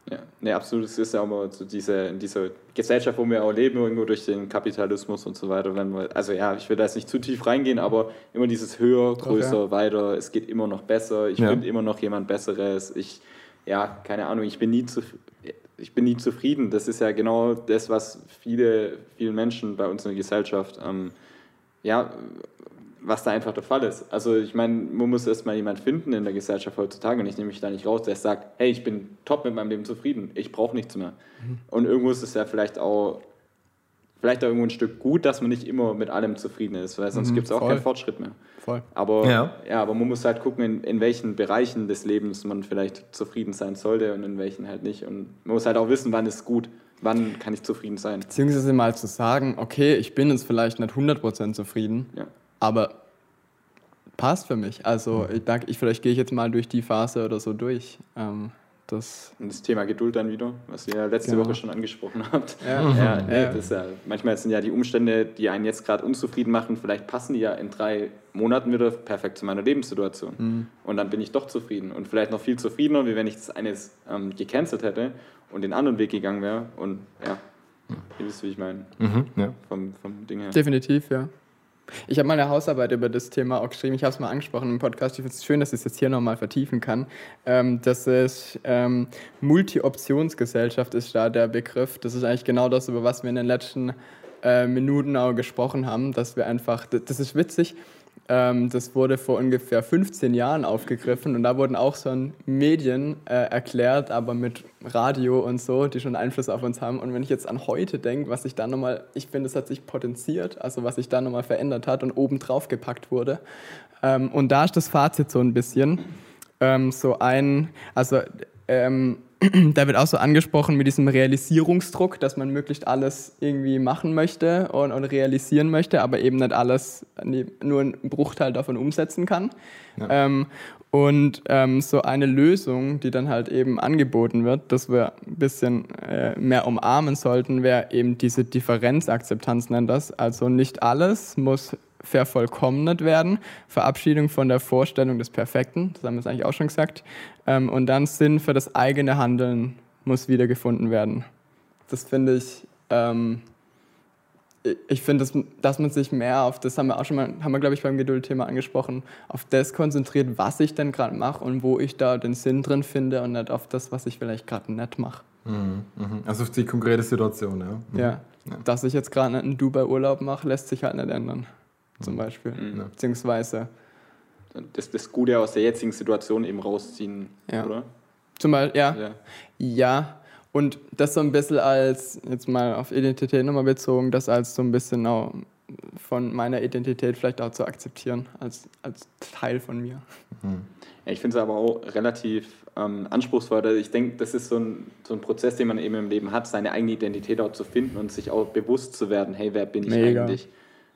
Ja, nee, absolut. Es ist ja auch mal so diese, in dieser Gesellschaft, wo wir auch leben, irgendwo durch den Kapitalismus und so weiter. Wenn wir, also ja, ich will da jetzt nicht zu tief reingehen, aber immer dieses höher, größer, ja. weiter, es geht immer noch besser, ich Ja. finde immer noch jemand Besseres. Ich, ja, keine Ahnung, ich bin nie zu, ich bin nie zufrieden. Das ist ja genau das, was viele, vielen Menschen bei uns in der Gesellschaft, ähm, ja, was da einfach der Fall ist. Also ich meine, man muss erstmal jemand finden in der Gesellschaft heutzutage und ich nehme mich da nicht raus, der sagt, hey, ich bin top mit meinem Leben zufrieden, ich brauche nichts mehr. Und irgendwo ist es ja vielleicht auch, vielleicht auch irgendwo ein Stück gut, dass man nicht immer mit allem zufrieden ist, weil sonst Mhm, gibt es auch voll. keinen Fortschritt mehr. Voll. Aber, Ja. ja. aber man muss halt gucken, in, in welchen Bereichen des Lebens man vielleicht zufrieden sein sollte und in welchen halt nicht. Und man muss halt auch wissen, wann ist gut, wann kann ich zufrieden sein. Beziehungsweise mal zu sagen, okay, ich bin jetzt vielleicht nicht 100% zufrieden, Ja. aber passt für mich. Also ich denke, ich, vielleicht gehe ich jetzt mal durch die Phase oder so durch. Ähm, das, Und das Thema Geduld dann wieder, was ihr ja letzte Genau. Woche schon angesprochen habt. Ja. ja, nee, Ja. Das ist ja, manchmal sind ja die Umstände, die einen jetzt gerade unzufrieden machen, vielleicht passen die ja in drei Monaten wieder perfekt zu meiner Lebenssituation. Mhm. Und dann bin ich doch zufrieden und vielleicht noch viel zufriedener, wie wenn ich das eines ähm, gecancelt hätte und den anderen Weg gegangen wäre. Und ja, ihr wisst, wie ich meine, Mhm, ja. vom, vom Ding her. Definitiv, ja. Ich habe mal eine Hausarbeit über das Thema auch geschrieben. Ich habe es mal angesprochen im Podcast. Ich finde es schön, dass ich es jetzt hier nochmal vertiefen kann. Ähm, das ist ähm, Multi-Optionsgesellschaft ist da der Begriff. Das ist eigentlich genau das, über was wir in den letzten äh, Minuten auch gesprochen haben, dass wir einfach, das, das ist witzig, ähm, das wurde vor ungefähr 15 Jahren aufgegriffen und da wurden auch ein Medien äh, erklärt, aber mit Radio und so, die schon Einfluss auf uns haben. Und wenn ich jetzt an heute denke, was sich da nochmal, ich finde, es hat sich potenziert, also was sich da nochmal verändert hat und oben drauf gepackt wurde. Ähm, und da ist das Fazit so ein bisschen ähm, so ein, also ähm, [CLEARS THROAT] da wird auch so angesprochen mit diesem Realisierungsdruck, dass man möglichst alles irgendwie machen möchte und, und realisieren möchte, aber eben nicht alles, nur einen Bruchteil davon umsetzen kann. Ähm, Und ähm, so eine Lösung, die dann halt eben angeboten wird, dass wir ein bisschen äh, mehr umarmen sollten, wäre eben diese Differenzakzeptanz, nennt das. Also nicht alles muss vervollkommnet werden. Verabschiedung von der Vorstellung des Perfekten, das haben wir jetzt eigentlich auch schon gesagt. Ähm, und dann Sinn für das eigene Handeln muss wiedergefunden werden. Das finde ich, ähm, ich finde, dass, dass man sich mehr auf, das haben wir auch schon mal, haben wir glaube ich beim Geduldthema angesprochen, auf das konzentriert, was ich denn gerade mache und wo ich da den Sinn drin finde und nicht auf das, was ich vielleicht gerade nett mache. Mhm, mhm. Also auf die konkrete Situation, ja. Mhm. Ja. ja. Dass ich jetzt gerade einen Dubai-Urlaub mache, lässt sich halt nicht ändern, zum mhm. Beispiel. Mhm. Beziehungsweise das, das Gute aus der jetzigen Situation eben rausziehen, ja. oder? Zum Beispiel, ja. ja. Ja, und das so ein bisschen als, jetzt mal auf Identität nochmal bezogen, das als so ein bisschen auch von meiner Identität vielleicht auch zu akzeptieren, als, als Teil von mir. Mhm. Ja, ich finde es aber auch relativ ähm, anspruchsvoll. Ich denke, das ist so ein, so ein Prozess, den man eben im Leben hat, seine eigene Identität auch zu finden und sich auch bewusst zu werden, hey, wer bin ich Mega. eigentlich?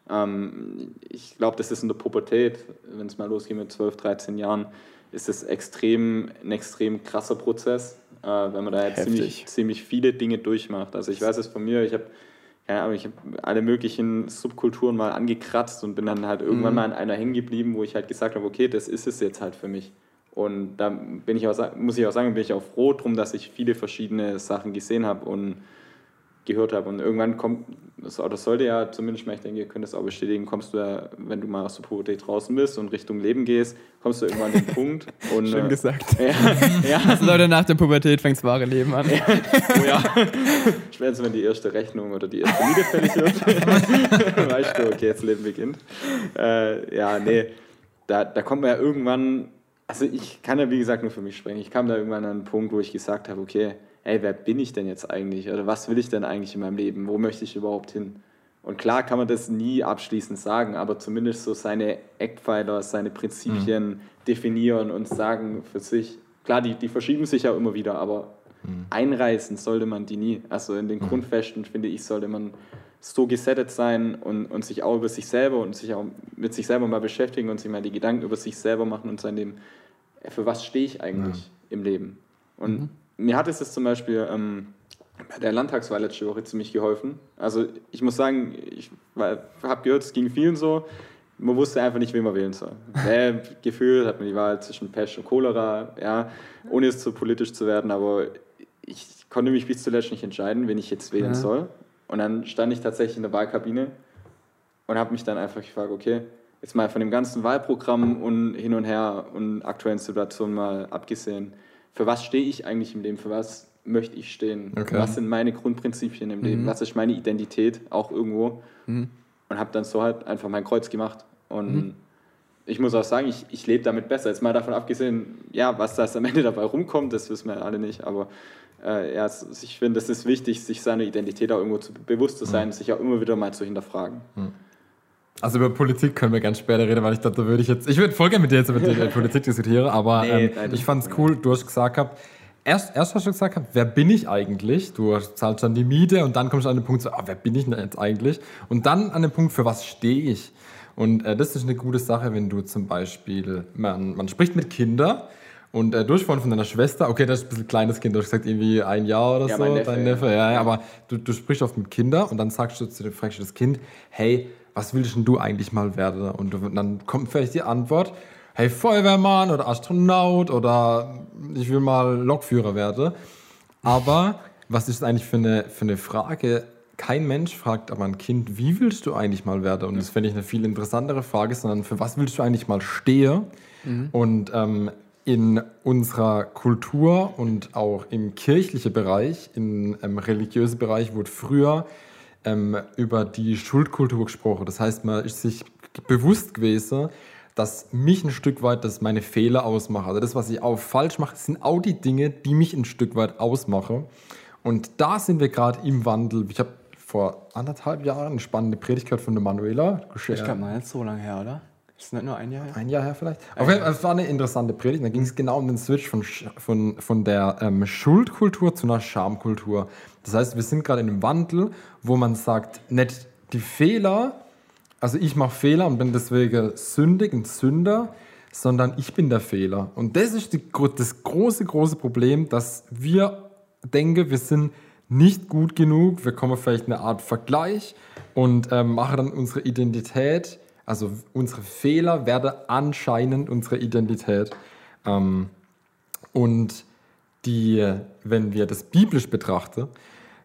Ähm, ich glaube, das ist in der Pubertät, wenn es mal losgeht mit 12, 13 Jahren, ist es extrem, ein extrem krasser Prozess, äh, wenn man da jetzt ziemlich, ziemlich viele Dinge durchmacht. Also ich weiß es von mir, ich habe keine Ahnung, ich habe alle möglichen Subkulturen mal angekratzt und bin dann halt irgendwann mhm. mal an einer hängen geblieben, wo ich halt gesagt habe, okay, das ist es jetzt halt für mich. Und da bin ich auch, muss ich auch sagen, bin ich auch froh drum, dass ich viele verschiedene Sachen gesehen habe und gehört habe. Und irgendwann kommt, das, das sollte ja zumindest mal, ich denke, ihr könnt das auch bestätigen, kommst du ja, wenn du mal aus der Pubertät draußen bist und Richtung Leben gehst, kommst du irgendwann an den Punkt. [LAUGHS] Und, Schön äh, gesagt. [LAUGHS] Ja, ja. Also Leute, nach der Pubertät fängt das wahre Leben an. [LAUGHS] Ja. Oh ja. Spätestens, wenn die erste Rechnung oder die erste Miete fällig wird, weißt du, okay, jetzt Leben beginnt. Äh, ja, nee, da, da kommt man ja irgendwann, also ich kann ja wie gesagt nur für mich sprechen, ich kam da irgendwann an einen Punkt, wo ich gesagt habe, okay, ey, wer bin ich denn jetzt eigentlich? Oder was will ich denn eigentlich in meinem Leben? Wo möchte ich überhaupt hin? Und klar kann man das nie abschließend sagen, aber zumindest so seine Eckpfeiler, seine Prinzipien mhm. definieren und sagen für sich. Klar, die, die verschieben sich ja immer wieder, aber mhm. einreißen sollte man die nie. Also in den mhm. Grundfesten, finde ich, sollte man so gesettet sein und, und sich auch über sich selber und sich auch mit sich selber mal beschäftigen und sich mal die Gedanken über sich selber machen und sein Leben, für was stehe ich eigentlich im Leben? Und mhm mir hat es jetzt zum Beispiel ähm, bei der Landtagswahl letzte Woche ziemlich geholfen. Also ich muss sagen, ich habe gehört, es ging vielen so. Man wusste einfach nicht, wen man wählen soll. äh, [LAUGHS] gefühlt hat man die Wahl zwischen Pest und Cholera, ja, ohne es zu politisch zu werden, aber ich konnte mich bis zuletzt nicht entscheiden, wen ich jetzt wählen ja. soll. Und dann stand ich tatsächlich in der Wahlkabine und habe mich dann einfach gefragt, okay, jetzt mal von dem ganzen Wahlprogramm und hin und her und aktuellen Situationen mal abgesehen, für was stehe ich eigentlich im Leben, für was möchte ich stehen, okay. was sind meine Grundprinzipien im Leben, mhm. was ist meine Identität auch irgendwo mhm. und habe dann so halt einfach mein Kreuz gemacht und mhm. ich muss auch sagen, ich, ich lebe damit besser, jetzt mal davon abgesehen, ja, was da am Ende dabei rumkommt, das wissen wir alle nicht, aber äh, ja, ich finde, es ist wichtig, sich seiner Identität auch irgendwo zu, bewusst zu sein, mhm. sich auch immer wieder mal zu hinterfragen. Also über Politik können wir ganz später reden, weil ich dachte, da würde ich jetzt, ich würde voll gerne mit dir jetzt über die Politik diskutieren, aber nee, ähm, ich fand es cool, du hast gesagt gehabt, erst, erst hast du gesagt gehabt, wer bin ich eigentlich? Du zahlst dann die Miete und dann kommst du an den Punkt, so, ah, wer bin ich denn jetzt eigentlich? Und dann an den Punkt, für was stehe ich? Und äh, das ist eine gute Sache, wenn du zum Beispiel, man, man spricht mit Kindern und äh, durchfahren von deiner Schwester, okay, das ist ein bisschen kleines Kind, du hast gesagt, irgendwie ein Jahr oder ja, so, Neffe, dein Neffe, ja, ja, aber du, du sprichst oft mit Kindern und dann sagst du zu dem, fragst du das Kind, hey, was willst denn du eigentlich mal werden? Und dann kommt vielleicht die Antwort, hey, Feuerwehrmann oder Astronaut oder ich will mal Lokführer werden. Aber was ist eigentlich für eine, für eine Frage? Kein Mensch fragt aber ein Kind, wie willst du eigentlich mal werden? Und das fände ich eine viel interessantere Frage, sondern für was willst du eigentlich mal stehen? Mhm. Und ähm, in unserer Kultur und auch im kirchlichen Bereich, im ähm, religiösen Bereich, wurde früher ähm, über die Schuldkultur gesprochen. Das heißt, man ist sich bewusst gewesen, dass mich ein Stück weit das meine Fehler ausmachen. Also das, was ich auch falsch mache, sind auch die Dinge, die mich ein Stück weit ausmachen. Und da sind wir gerade im Wandel. Ich habe vor anderthalb Jahren eine spannende Predigt gehört von der Manuela. Ich glaube mal nicht so lange her, oder? Ist nicht nur ein Jahr her? Ein Jahr her vielleicht. Auf jeden Fall, es war eine interessante Predigt. Da ging es genau um den Switch von, von, von der ähm, Schuldkultur zu einer Schamkultur. Das heißt, wir sind gerade in einem Wandel, wo man sagt, nicht die Fehler, also ich mache Fehler und bin deswegen sündig und Sünder, sondern ich bin der Fehler. Und das ist die, das große, große Problem, dass wir denken, wir sind nicht gut genug, wir kommen vielleicht in eine Art Vergleich und ähm, machen dann unsere Identität, also unsere Fehler werden anscheinend unsere Identität. Ähm, und die, wenn wir das biblisch betrachten,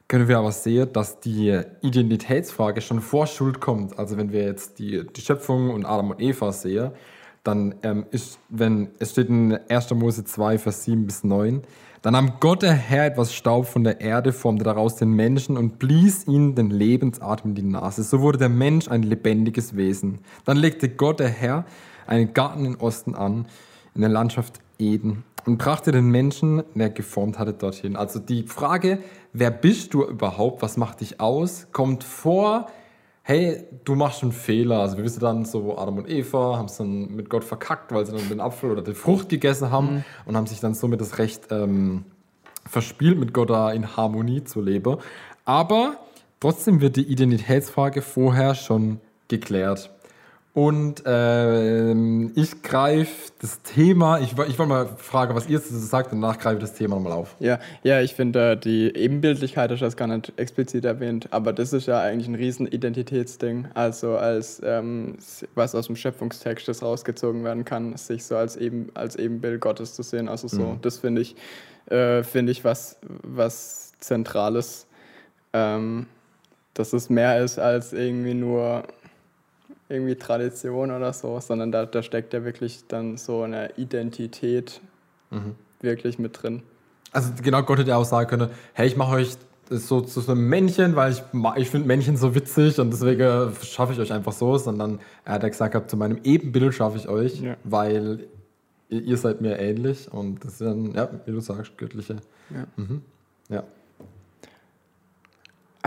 können wir aber sehen, dass die Identitätsfrage schon vor Schuld kommt. Also wenn wir jetzt die, die Schöpfung und Adam und Eva sehen, dann ähm, ist, wenn es steht in 1. Mose 2, Vers 7 bis 9, dann nahm Gott der Herr etwas Staub von der Erde, formte daraus den Menschen und blies ihnen den Lebensatem in die Nase. So wurde der Mensch ein lebendiges Wesen. Dann legte Gott der Herr einen Garten im Osten an, in der Landschaft Eden und brachte den Menschen, den er geformt hatte, dorthin. Also die Frage, wer bist du überhaupt, was macht dich aus, kommt vor, hey, du machst einen Fehler. Also wir wissen dann so, Adam und Eva haben es dann mit Gott verkackt, weil sie dann den Apfel oder die Frucht gegessen haben und haben sich dann somit das Recht ähm, verspielt, mit Gott da in Harmonie zu leben. Aber trotzdem wird die Identitätsfrage vorher schon geklärt. Und ähm, ich greife das Thema, ich, ich wollte mal fragen, was ihr dazu sagt, und danach greife ich das Thema nochmal auf. Ja, ja, ich finde, äh, die Ebenbildlichkeit ist das gar nicht explizit erwähnt, aber das ist ja eigentlich ein riesen Identitätsding. Also als ähm, was aus dem Schöpfungstext das rausgezogen werden kann, sich so als, eben, als Ebenbild Gottes zu sehen. Also so, das finde ich, äh, finde ich was, was Zentrales. Ähm, dass es mehr ist als irgendwie nur irgendwie Tradition oder so, sondern da, da steckt ja wirklich dann so eine Identität wirklich mit drin. Also genau, Gott hätte auch sagen können, hey, ich mache euch so zu so einem Männchen, weil ich, ich finde Männchen so witzig und deswegen schaffe ich euch einfach so, sondern er hat ja gesagt, zu meinem Ebenbild schaffe ich euch, Ja. weil ihr, ihr seid mir ähnlich und das ist dann, ja, wie du sagst, göttliche. Ja. Mhm. Ja.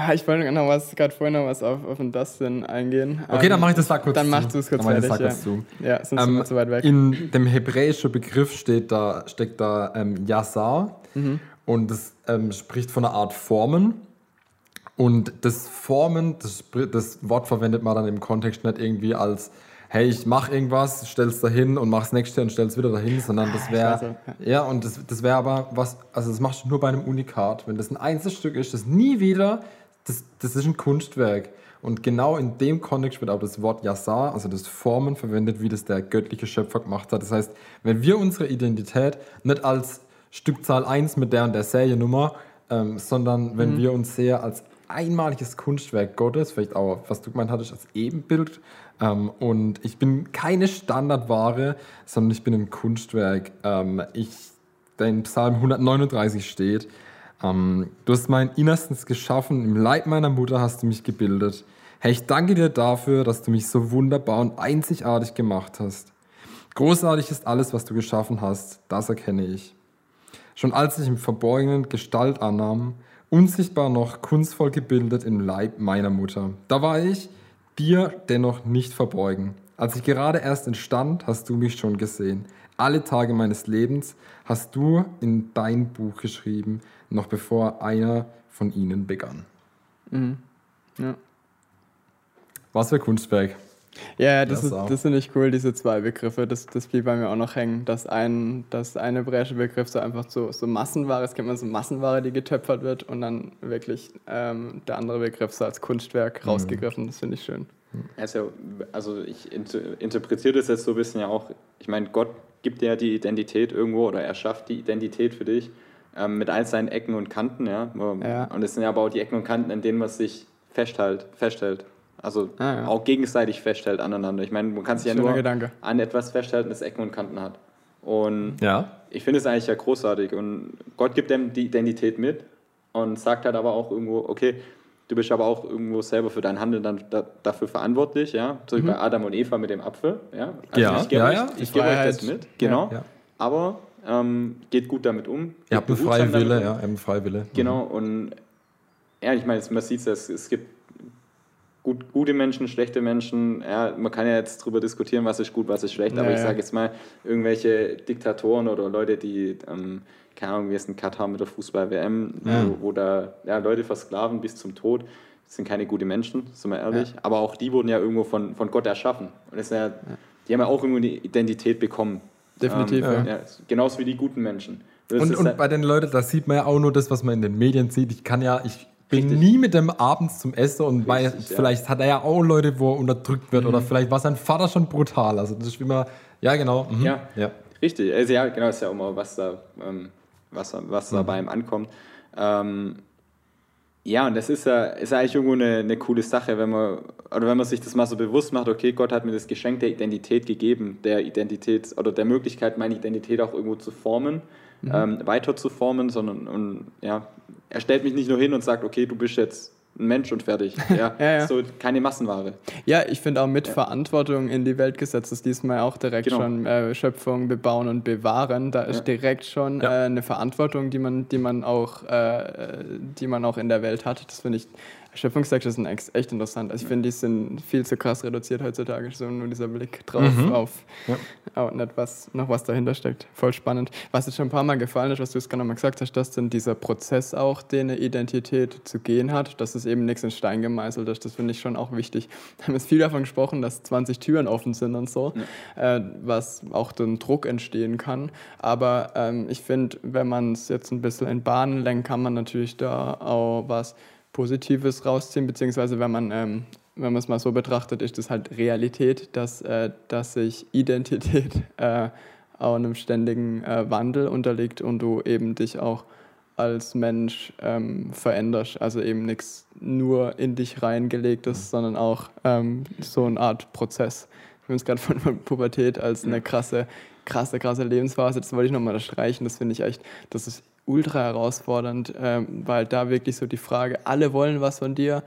Ah, ich wollte noch was, gerade vorhin noch was auf, auf den Dustin eingehen. Okay, Ähm, dann mache ich das da kurz Dann zu. machst du es kurz Dann das fertig, da ja. zu. Ja, sonst sind Ähm, wir zu weit weg. In dem hebräischen Begriff steht da, steckt da ähm, Yasar Mhm. und das ähm, spricht von einer Art Formen. Und das Formen, das, das Wort verwendet man dann im Kontext nicht irgendwie als, hey, ich mache irgendwas, stell's dahin und mach's nächste und stell's wieder dahin, sondern das Ah, wäre, auch, ja, und das, das wäre aber was, also das machst du nur bei einem Unikat. Wenn das ein Einzelstück ist, das nie wieder, das, das ist ein Kunstwerk. Und genau in dem Kontext wird auch das Wort Yasar, also das Formen, verwendet, wie das der göttliche Schöpfer gemacht hat. Das heißt, wenn wir unsere Identität nicht als Stückzahl 1 mit der und der Seriennummer, ähm, sondern wenn wir uns sehr als einmaliges Kunstwerk Gottes, vielleicht auch, was du gemeint hattest, als Ebenbild. Ähm, und ich bin keine Standardware, sondern ich bin ein Kunstwerk. Ähm, ich, der in Psalm 139 steht, ähm, du hast mein Innerstes geschaffen, im Leib meiner Mutter hast du mich gebildet. Herr, ich danke dir dafür, dass du mich so wunderbar und einzigartig gemacht hast. Großartig ist alles, was du geschaffen hast, das erkenne ich. Schon als ich im Verborgenen Gestalt annahm, unsichtbar noch kunstvoll gebildet im Leib meiner Mutter, da war ich dir dennoch nicht verborgen. Als ich gerade erst entstand, hast du mich schon gesehen. Alle Tage meines Lebens hast du in dein Buch geschrieben, noch bevor einer von ihnen begann. Ja. Was für Kunstwerk. Ja, das, Das ist, das finde ich cool, diese zwei Begriffe. Das, das blieb bei mir auch noch hängen. Dass ein, dass ein hebräischer Begriff so einfach so, so Massenware, es kennt man so Massenware, die getöpfert wird und dann wirklich ähm, der andere Begriff so als Kunstwerk Mhm. rausgegriffen. Das finde ich schön. Also, also ich inter- interpretiere das jetzt so ein bisschen ja auch, ich meine, Gott gibt dir ja die Identität irgendwo oder er schafft die Identität für dich ähm, mit all seinen Ecken und Kanten, ja. Ja. Und es sind ja aber auch die Ecken und Kanten, in denen man sich festhält, festhält. Also Ah, ja. auch gegenseitig festhält aneinander. Ich meine, man kann sich ja nur Gedanke. an etwas festhalten, das Ecken und Kanten hat. Und Ja. ich finde es eigentlich ja großartig. Und Gott gibt dem die Identität mit und sagt halt aber auch irgendwo, okay, du bist aber auch irgendwo selber für dein Handeln dann da, dafür verantwortlich, ja. So wie bei Adam und Eva mit dem Apfel, ja. Also Ja, ich gebe ja, euch, ja. ich Die gebe euch das Freiheit. mit, genau. Ja. Aber ähm, geht gut damit um. Ihr habt einen behutsam freien damit Wille, um. ja, einen freien Wille. Genau, und ja, ich meine, man sieht es, es gibt gut, gute Menschen, schlechte Menschen. Ja, man kann ja jetzt darüber diskutieren, was ist gut, was ist schlecht, aber Ja, ich ja. sage jetzt mal, irgendwelche Diktatoren oder Leute, die, ähm, keine Ahnung, wie es in Katar mit der Fußball-WM, wo, wo da ja, Leute versklaven bis zum Tod, sind keine guten Menschen, sind wir ehrlich. Aber auch die wurden ja irgendwo von, von Gott erschaffen. Und das ja, die haben ja auch irgendwo eine Identität bekommen. Definitiv, ähm, ja. ja. Genauso wie die guten Menschen. Das Und, und halt- bei den Leuten, da sieht man ja auch nur das, was man in den Medien sieht. Ich kann ja, ich bin Richtig. nie mit dem abends zum Essen und weiß, ja. vielleicht hat er ja auch Leute, wo er unterdrückt wird oder vielleicht war sein Vater schon brutal. Also das ist immer, ja genau. mhm. Ja. ja. Richtig, also ja, genau, ist ja auch mal, was da, ähm, was, was da bei ihm ankommt. Ähm, ja, und das ist ja, ist ja eigentlich irgendwo eine, eine coole Sache, wenn man, oder wenn man sich das mal so bewusst macht, okay, Gott hat mir das Geschenk der Identität gegeben, der Identität oder der Möglichkeit, meine Identität auch irgendwo zu formen, ähm, weiter zu formen, sondern und, ja, er stellt mich nicht nur hin und sagt, okay, du bist jetzt ein Mensch und fertig. [LAUGHS] Ja, Ja, ja. So keine Massenware. Ja, ich finde auch mit Verantwortung in die Welt gesetzt ist diesmal auch direkt Genau. schon äh, Schöpfung bebauen und bewahren. Da ist direkt schon Ja. äh, eine Verantwortung, die man, die man auch, äh, die man auch in der Welt hat. Das finde ich. Schöpfungstexte sind echt interessant. Also ich finde, die sind viel zu krass reduziert heutzutage. So nur dieser Blick drauf auf Ja. auch nicht was, noch was dahinter steckt. Voll spannend. Was dir schon ein paar Mal gefallen ist, was du es gerade noch mal gesagt hast, dass dann dieser Prozess auch, den eine Identität zu gehen hat, dass es eben nichts in Stein gemeißelt ist. Das finde ich schon auch wichtig. Wir haben jetzt viel davon gesprochen, dass 20 Türen offen sind und so, äh, was auch dann Druck entstehen kann. Aber ähm, ich finde, wenn man es jetzt ein bisschen in Bahnen lenkt, kann man natürlich da auch was Positives rausziehen, beziehungsweise wenn man ähm, wenn man es mal so betrachtet, ist das halt Realität, dass, äh, dass sich Identität [LAUGHS] äh, auch einem ständigen äh, Wandel unterliegt und du eben dich auch als Mensch ähm, veränderst. Also eben nichts nur in dich reingelegtes, sondern auch ähm, so eine Art Prozess. Wir haben es gerade von von Pubertät als eine krasse, krasse, krasse Lebensphase. Das wollte ich nochmal unterstreichen. Das finde ich echt, das ist ultra herausfordernd, ähm, weil da wirklich so die Frage, alle wollen was von dir.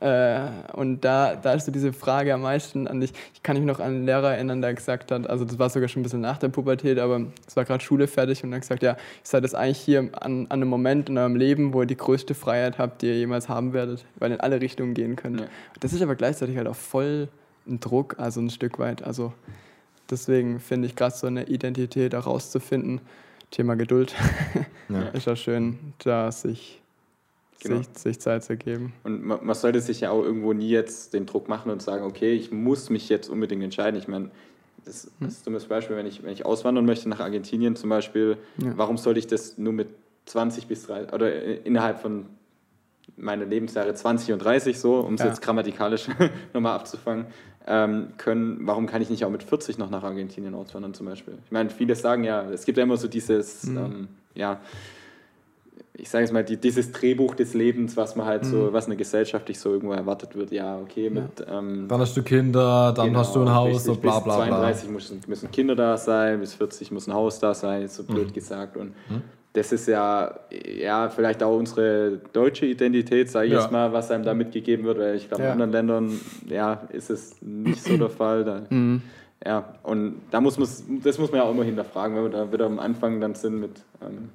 Äh, und da, da ist so diese Frage am meisten an dich. Ich kann mich noch an einen Lehrer erinnern, der gesagt hat, also das war sogar schon ein bisschen nach der Pubertät, aber es war gerade Schule fertig und er hat gesagt, ja, ihr seid jetzt eigentlich hier an, an einem Moment in eurem Leben, wo ihr die größte Freiheit habt, die ihr jemals haben werdet, weil ihr in alle Richtungen gehen könnt. Ja. Das ist aber gleichzeitig halt auch voll ein Druck, also ein Stück weit. Also deswegen finde ich gerade so eine Identität herauszufinden, Thema Geduld, [LAUGHS] Ja. ist auch schön, da sich, Genau. sich, sich Zeit zu geben. Und man, man sollte sich ja auch irgendwo nie jetzt den Druck machen und sagen, okay, ich muss mich jetzt unbedingt entscheiden. Ich meine, das, das ist ein dummes Beispiel, wenn ich, wenn ich auswandern möchte nach Argentinien zum Beispiel, Ja. warum sollte ich das nur mit 20 bis 30 oder innerhalb von meiner Lebensjahre 20 und 30 so, um es Ja. jetzt grammatikalisch [LAUGHS] nochmal abzufangen, ähm, können, warum kann ich nicht auch mit 40 noch nach Argentinien auswandern zum Beispiel? Ich meine, viele sagen ja, es gibt ja immer so dieses, Mhm. ähm, ja, ich sage jetzt mal, die, dieses Drehbuch des Lebens, was man halt Mhm. so, was eine gesellschaftlich so irgendwo erwartet wird, ja, okay, mit ähm, Dann hast du Kinder, dann genau, hast du ein Haus, richtig, so bla bis bla bla. 32 müssen, müssen Kinder da sein, bis 40 muss ein Haus da sein, so Mhm. blöd gesagt. Und das ist ja, ja vielleicht auch unsere deutsche Identität, sage ich Ja. jetzt mal, was einem da mitgegeben wird, weil ich glaube, Ja. in anderen Ländern ja, ist es nicht so der Fall. Da, Mhm. ja, und da muss man, das muss man ja auch immer hinterfragen, wenn wir da wieder am Anfang dann sind mit ähm,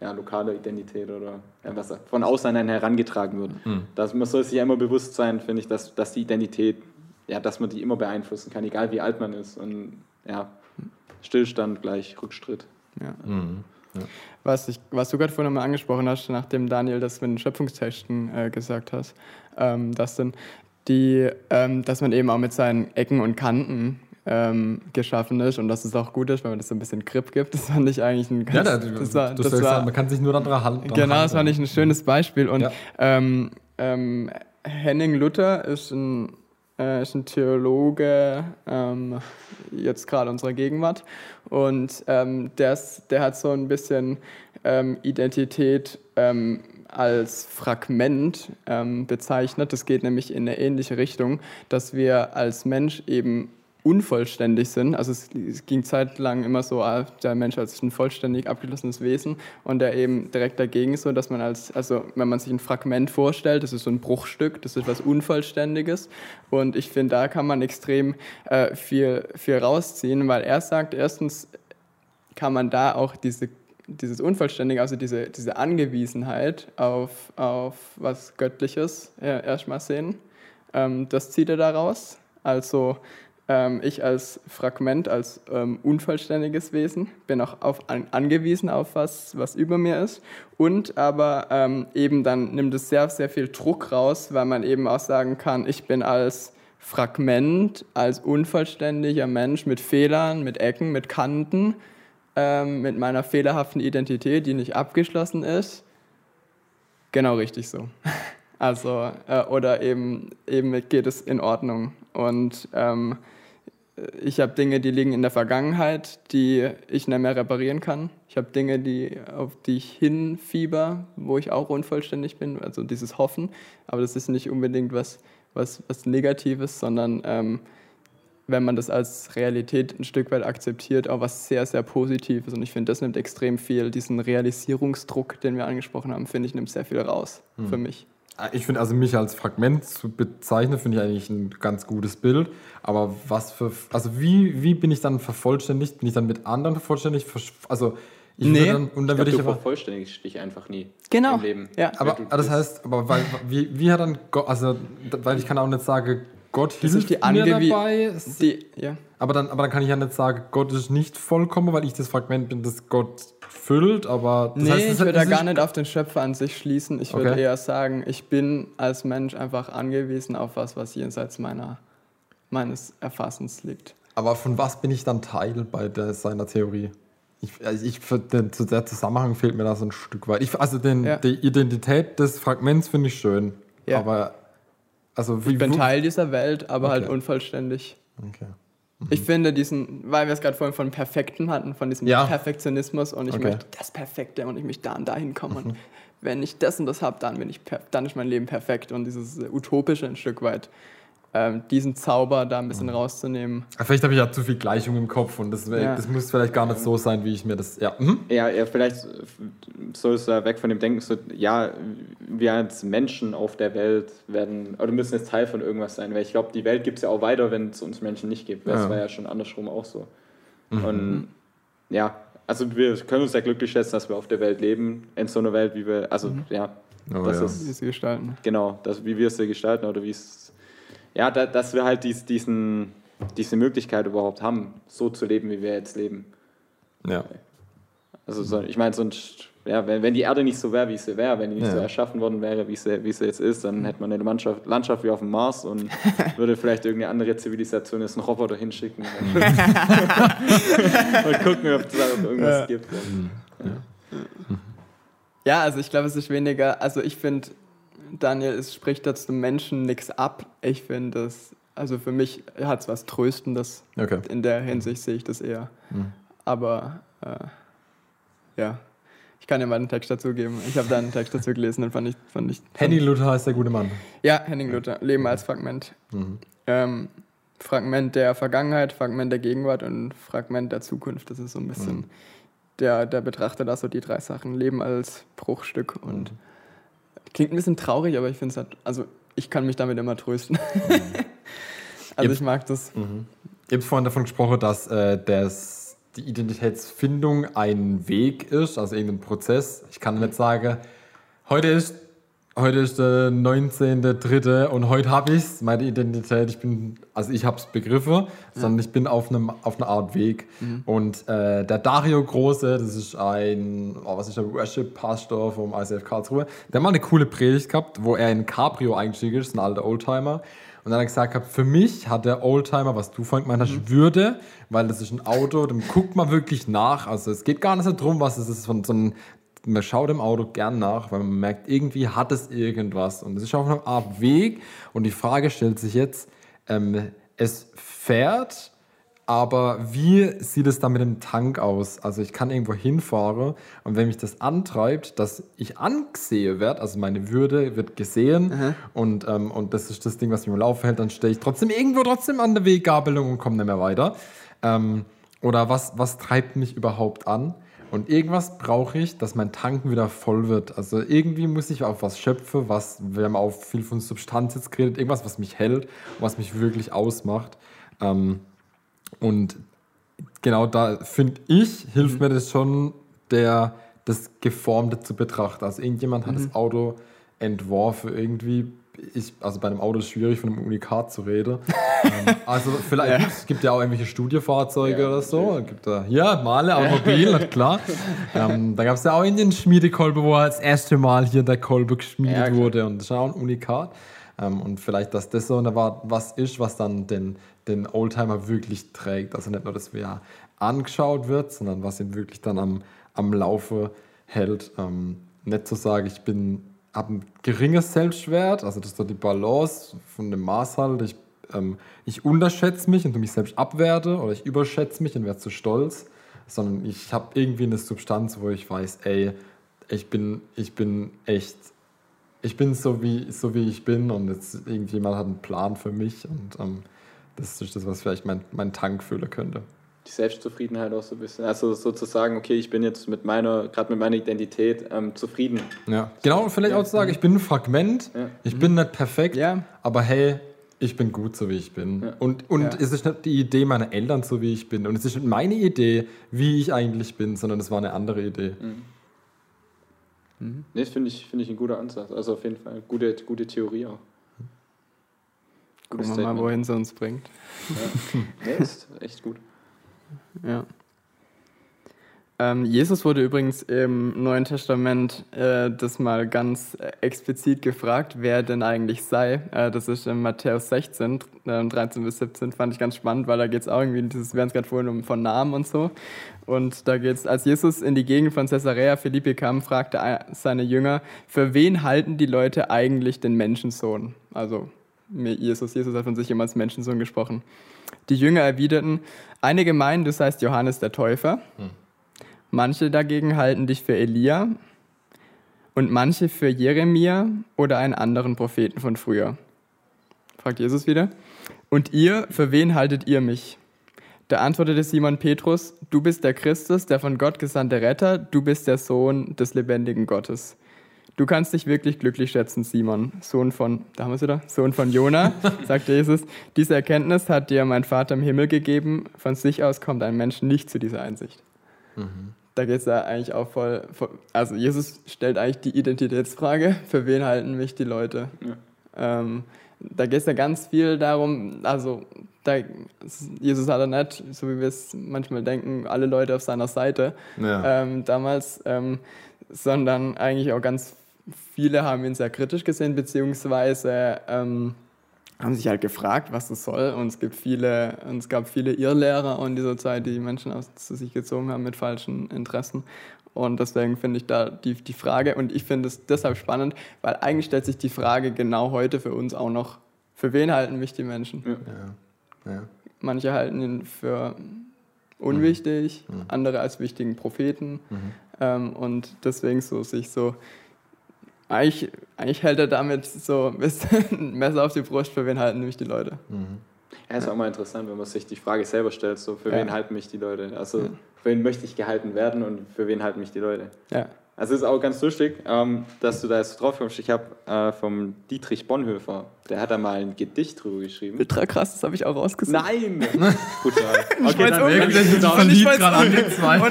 ja, lokaler Identität oder ja, was von außen an einen herangetragen wird. Das, man soll sich ja immer bewusst sein, finde ich, dass, dass die Identität, ja, dass man die immer beeinflussen kann, egal wie alt man ist. Und ja, Stillstand gleich Rückschritt. Ja. Mhm. Was, ich, was du gerade vorhin mal angesprochen hast, nachdem Daniel das mit den Schöpfungstexten äh, gesagt hat, ähm, dass, dann die, ähm, dass man eben auch mit seinen Ecken und Kanten ähm, geschaffen ist und dass es auch gut ist, wenn man das so ein bisschen Grip gibt. Das fand ich eigentlich ein Ja, ganz, da, das war, das war, man kann sich nur daran halten. Genau, das fand ich ein schönes Beispiel. Und Ja. ähm, ähm, Henning Luther ist ein, äh, ist ein Theologe, ähm, jetzt gerade unserer Gegenwart. Und ähm, der, ist, der hat so ein bisschen ähm, Identität ähm, als Fragment ähm, bezeichnet. Das geht nämlich in eine ähnliche Richtung, dass wir als Mensch eben unvollständig sind. Also es, es ging zeitlang immer so, ah, der Mensch als ein vollständig abgeschlossenes Wesen und der eben direkt dagegen ist so, dass man als, also wenn man sich ein Fragment vorstellt, das ist so ein Bruchstück, das ist was Unvollständiges und ich finde, da kann man extrem äh, viel, viel rausziehen, weil er sagt, erstens kann man da auch diese dieses Unvollständige, also diese, diese Angewiesenheit auf, auf was Göttliches äh, erstmal sehen. Ähm, das zieht er daraus. Also ich als Fragment, als ähm, unvollständiges Wesen bin auch auf, an, angewiesen auf was, was über mir ist. Und aber ähm, eben dann nimmt es sehr, sehr viel Druck raus, weil man eben auch sagen kann, ich bin als Fragment als unvollständiger Mensch mit Fehlern, mit Ecken, mit Kanten, ähm, mit meiner fehlerhaften Identität, die nicht abgeschlossen ist. Genau richtig so. [LAUGHS] Also, äh, oder eben, eben geht es in Ordnung. Und ähm, ich habe Dinge, die liegen in der Vergangenheit, die ich nicht mehr reparieren kann. Ich habe Dinge, die, auf die ich hinfieber, wo ich auch unvollständig bin, also dieses Hoffen. Aber das ist nicht unbedingt was, was, was Negatives, sondern ähm, wenn man das als Realität ein Stück weit akzeptiert, auch was sehr, sehr Positives. Und ich finde, das nimmt extrem viel, diesen Realisierungsdruck, den wir angesprochen haben, finde ich, nimmt sehr viel raus für mich. Ich finde also mich als Fragment zu bezeichnen, finde ich eigentlich ein ganz gutes Bild. Aber was für, also wie, wie bin ich dann vervollständigt? Bin ich dann mit anderen vervollständigt? Also ich Nee. würde dann, und dann Ich würde ich aber, vervollständigst dich einfach nie Genau. im Leben. Ja. aber das heißt, aber weil, wie, wie hat dann Gott, also weil ich kann auch nicht sagen, Gott Das hilft ist die mir dabei. die, ja. Aber dann, aber dann kann ich ja nicht sagen, Gott ist nicht vollkommen, weil ich das Fragment bin, das Gott füllt. Aber das nee, heißt, es- ich würde da gar nicht auf den Schöpfer an sich schließen. Ich würde Okay. eher sagen, ich bin als Mensch einfach angewiesen auf was, was jenseits meiner, meines Erfassens liegt. Aber von was bin ich dann Teil bei der, seiner Theorie? Ich, also ich, den, der Zusammenhang fehlt mir da so ein Stück weit. Ich, also den, Ja. die Identität des Fragments finde ich schön. Ja. Aber also wie Ich bin Teil dieser Welt, aber halt Okay. unvollständig. Okay. Ich finde diesen, weil wir es gerade vorhin von Perfekten hatten, von diesem Ja. Perfektionismus und ich Okay. möchte das Perfekte und ich möchte da und dahin kommen. Und wenn ich das und das habe, dann bin ich dann ist mein Leben perfekt und dieses Utopische ein Stück weit. Ähm, diesen Zauber da ein bisschen rauszunehmen. Vielleicht habe ich ja zu viel Gleichung im Kopf und das, Ja. das muss vielleicht gar nicht so sein, wie ich mir das. Ja. Mhm. Ja, ja, vielleicht sollst du da weg von dem Denken, so, ja, wir als Menschen auf der Welt werden, oder müssen jetzt Teil von irgendwas sein, weil ich glaube, die Welt gibt es ja auch weiter, wenn es uns Menschen nicht gibt, weil Ja. es war ja schon andersrum auch so. Und ja, also wir können uns ja glücklich schätzen, dass wir auf der Welt leben, in so einer Welt, wie wir, also ja, Oh, das ja. ist Wie sie gestalten. genau, das, wie wir es hier gestalten oder wie es, ja, da, dass wir halt dies, diesen, diese Möglichkeit überhaupt haben, so zu leben, wie wir jetzt leben. ja. Also so, ich meine, sonst, ja, wenn, wenn die Erde nicht so wäre, wie sie wäre, wenn die nicht Ja. so erschaffen worden wäre, wie sie, wie sie jetzt ist, dann hätte man eine Landschaft, Landschaft wie auf dem Mars und [LAUGHS] würde vielleicht irgendeine andere Zivilisation jetzt einen Roboter hinschicken [LAUGHS] und, gucken, ob es da irgendwas Ja. gibt. Ja, also ich glaube, es ist weniger, also ich finde, Daniel, es spricht jetzt dem Menschen nichts ab. Ich finde es, also für mich hat es was Tröstendes. Okay. In der Hinsicht sehe ich das eher. Mhm. Aber äh, ja, ich kann dir mal einen Text dazu geben. Ich habe da einen Text dazu gelesen, den fand ich. Fand ich Henning Luther ist der gute Mann. Ja, Henning Luther, Leben als Fragment. Mhm. Ähm, Fragment der Vergangenheit, Fragment der Gegenwart und Fragment der Zukunft. Das ist so ein bisschen Mhm. der, der betrachtet da so die drei Sachen. Leben als Bruchstück und Mhm. Klingt ein bisschen traurig, aber ich finde es halt, also ich kann mich damit immer trösten. [LAUGHS] also Jetzt- ich mag das. Mhm. Ich habe vorhin davon gesprochen, dass äh, das, die Identitätsfindung ein Weg ist, also irgendein Prozess. Ich kann nicht sagen, heute ist, heute ist der 19.3. und heute habe ich es, meine Identität. Ich bin, also ich habe es begriffen, sondern ich bin auf, einem, auf einer Art Weg. Und äh, der Dario Große, das ist ein, oh, was ist der Worship-Pastor vom ICF Karlsruhe, der hat mal eine coole Predigt gehabt, wo er in Cabrio eingestiegen ist, ein alter Oldtimer. Und dann hat er gesagt, gehabt, für mich hat der Oldtimer, was du vorhin gemeint hast, Würde, weil das ist ein Auto, dem guckt man wirklich nach. Also es geht gar nicht so drum, was es ist, von so ein, man schaut dem Auto gern nach, weil man merkt, irgendwie hat es irgendwas. Und es ist auf einer Art Weg. Und die Frage stellt sich jetzt, ähm, es fährt, aber wie sieht es dann mit dem Tank aus? Also ich kann irgendwo hinfahren und wenn mich das antreibt, dass ich angesehen werde, also meine Würde wird gesehen und, ähm, und das ist das Ding, was mich im Laufe hält, dann stehe ich trotzdem irgendwo trotzdem an der Weggabelung und komme nicht mehr weiter. Ähm, oder was, was treibt mich überhaupt an? Und irgendwas brauche ich, dass mein Tanken wieder voll wird. Also irgendwie muss ich auf was schöpfen, was, wir haben auch viel von Substanz jetzt geredet, irgendwas, was mich hält, was mich wirklich ausmacht. Ähm, und genau da finde ich, hilft mir das schon, der, das Geformte zu betrachten. Also irgendjemand hat das Auto entworfen irgendwie. Ich, also bei einem Auto ist es schwierig, von einem Unikat zu reden. [LAUGHS] ähm, also vielleicht, es gibt ja auch irgendwelche Studiofahrzeuge Ja, oder so. Gibt da, ja, Male, Automobil, na klar. [LAUGHS] Ähm, da gab es ja auch in den Schmiedekolbe, wo das erste Mal hier der Kolbe geschmiedet Ja, wurde. Und das ist auch ein Unikat. Ähm, und vielleicht, dass das so eine, was ist, was dann den, den Oldtimer wirklich trägt. Also nicht nur, dass wer angeschaut wird, sondern was ihn wirklich dann am, am Laufe hält. Ähm, nicht zu sagen, ich bin habe ein geringes Selbstwert, also das ist so die Balance von dem Maß halt. Ich, ähm, ich unterschätze mich und du mich selbst abwerte oder ich überschätze mich und werde zu stolz, sondern ich habe irgendwie eine Substanz, wo ich weiß, ey, ich bin, ich bin echt, ich bin so wie, so wie ich bin und jetzt irgendjemand hat einen Plan für mich und ähm, das ist das, was vielleicht mein, mein Tank füllen könnte die Selbstzufriedenheit auch so ein bisschen. Also sozusagen, okay, ich bin jetzt mit meiner, gerade mit meiner Identität ähm, zufrieden. Ja, genau, vielleicht ja. auch zu sagen, ich bin ein Fragment, ja. ich mhm. bin nicht perfekt, ja. aber hey, ich bin gut, so wie ich bin. Ja. Und, und es ist nicht die Idee meiner Eltern, so wie ich bin. Und es ist nicht meine Idee, wie ich eigentlich bin, sondern es war eine andere Idee. Mhm. Mhm. Nee, das finde ich, find ich ein guter Ansatz. Also auf jeden Fall eine gute, gute Theorie auch. Gucken wir mal, wohin sie uns bringt. Ja. nee, ist echt gut. Ja. Ähm, Jesus wurde übrigens im Neuen Testament äh, das mal ganz explizit gefragt, wer denn eigentlich sei. Äh, das ist in Matthäus 16, äh, 13 bis 17, fand ich ganz spannend, weil da geht es auch irgendwie, dieses, wir haben es gerade vorhin um von Namen und so. Und da geht es, als Jesus in die Gegend von Caesarea Philippi kam, fragte seine Jünger, für wen halten die Leute eigentlich den Menschensohn? Also Jesus, Jesus hat von sich immer als Menschensohn gesprochen. Die Jünger erwiderten, einige meinen, du seist Johannes der Täufer, hm. manche dagegen halten dich für Elia und manche für Jeremia oder einen anderen Propheten von früher. Fragt Jesus wieder. Und ihr, für wen haltet ihr mich? Da antwortete Simon Petrus, du bist der Christus, der von Gott gesandte Retter, du bist der Sohn des lebendigen Gottes. Du kannst dich wirklich glücklich schätzen, Simon, Sohn von, da haben wir es wieder, Sohn von Jona, [LAUGHS] sagte Jesus. Diese Erkenntnis hat dir mein Vater im Himmel gegeben. Von sich aus kommt ein Mensch nicht zu dieser Einsicht. Mhm. Da geht es ja eigentlich auch voll, also Jesus stellt eigentlich die Identitätsfrage, für wen halten mich die Leute? Ja. Ähm, da geht es ja ganz viel darum, also da, Jesus hat er nicht, so wie wir es manchmal denken, alle Leute auf seiner Seite ja. ähm, damals, ähm, sondern eigentlich auch ganz viele haben ihn sehr kritisch gesehen, beziehungsweise ähm, haben sich halt gefragt, was das soll. Und es, gibt viele, und es gab viele Irrlehrer in dieser Zeit, die Menschen aus, zu sich gezogen haben mit falschen Interessen. Und deswegen finde ich da die, die Frage, und ich finde es deshalb spannend, weil eigentlich stellt sich die Frage genau heute für uns auch noch, für wen halten mich die Menschen? Ja. Ja. Manche halten ihn für unwichtig, mhm. andere als wichtigen Propheten. Mhm. Ähm, und deswegen so sich so eigentlich, eigentlich hält er damit so ein bisschen [LAUGHS] Messer auf die Brust, für wen halten nämlich die Leute. Mhm. Ja, ist auch mal interessant, wenn man sich die Frage selber stellt, so für ja. wen halten mich die Leute? Also ja. für wen möchte ich gehalten werden und für wen halten mich die Leute? Ja. Also es ist auch ganz lustig, ähm, dass du da jetzt drauf kommst. Ich habe äh, vom Dietrich Bonhoeffer, der hat da mal ein Gedicht drüber geschrieben. Ultra krass, das habe ich auch rausgesucht. Nein! [LAUGHS] Brutal. Okay,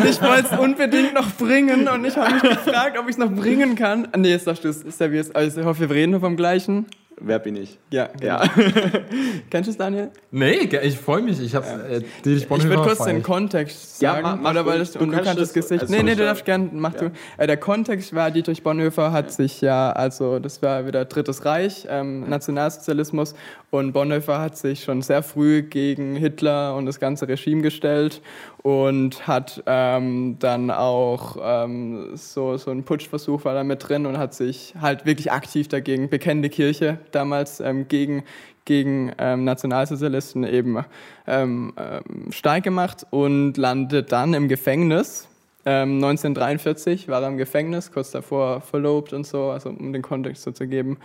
ich wollte es unbedingt noch bringen und ich habe mich gefragt, ob ich es noch bringen kann. Nee, jetzt sagst du es, servierst. Also ich hoffe, wir reden nur vom gleichen. Wer bin ich? Ja, genau. ja. [LAUGHS] Kennst du es, Daniel? Nee, ich freue mich. Ich habe ja. äh, Ich würde kurz den Kontext sagen. Ja, mach, oder weil das, du, und du kannst das Gesicht. Nee, nee, du darfst gerne, mach ja. du. Äh, der Kontext war, Dietrich Bonhoeffer hat sich ja, also das war wieder Drittes Reich, ähm, Nationalsozialismus und Bonhoeffer hat sich schon sehr früh gegen Hitler und das ganze Regime gestellt und hat ähm, dann auch ähm, so, so einen Putschversuch war da mit drin und hat sich halt wirklich aktiv dagegen, bekennende Kirche damals ähm, gegen, gegen ähm, Nationalsozialisten eben ähm, ähm, stark gemacht und landet dann im Gefängnis. 1943 war er im Gefängnis, kurz davor verlobt und so, also um den Kontext so zu geben.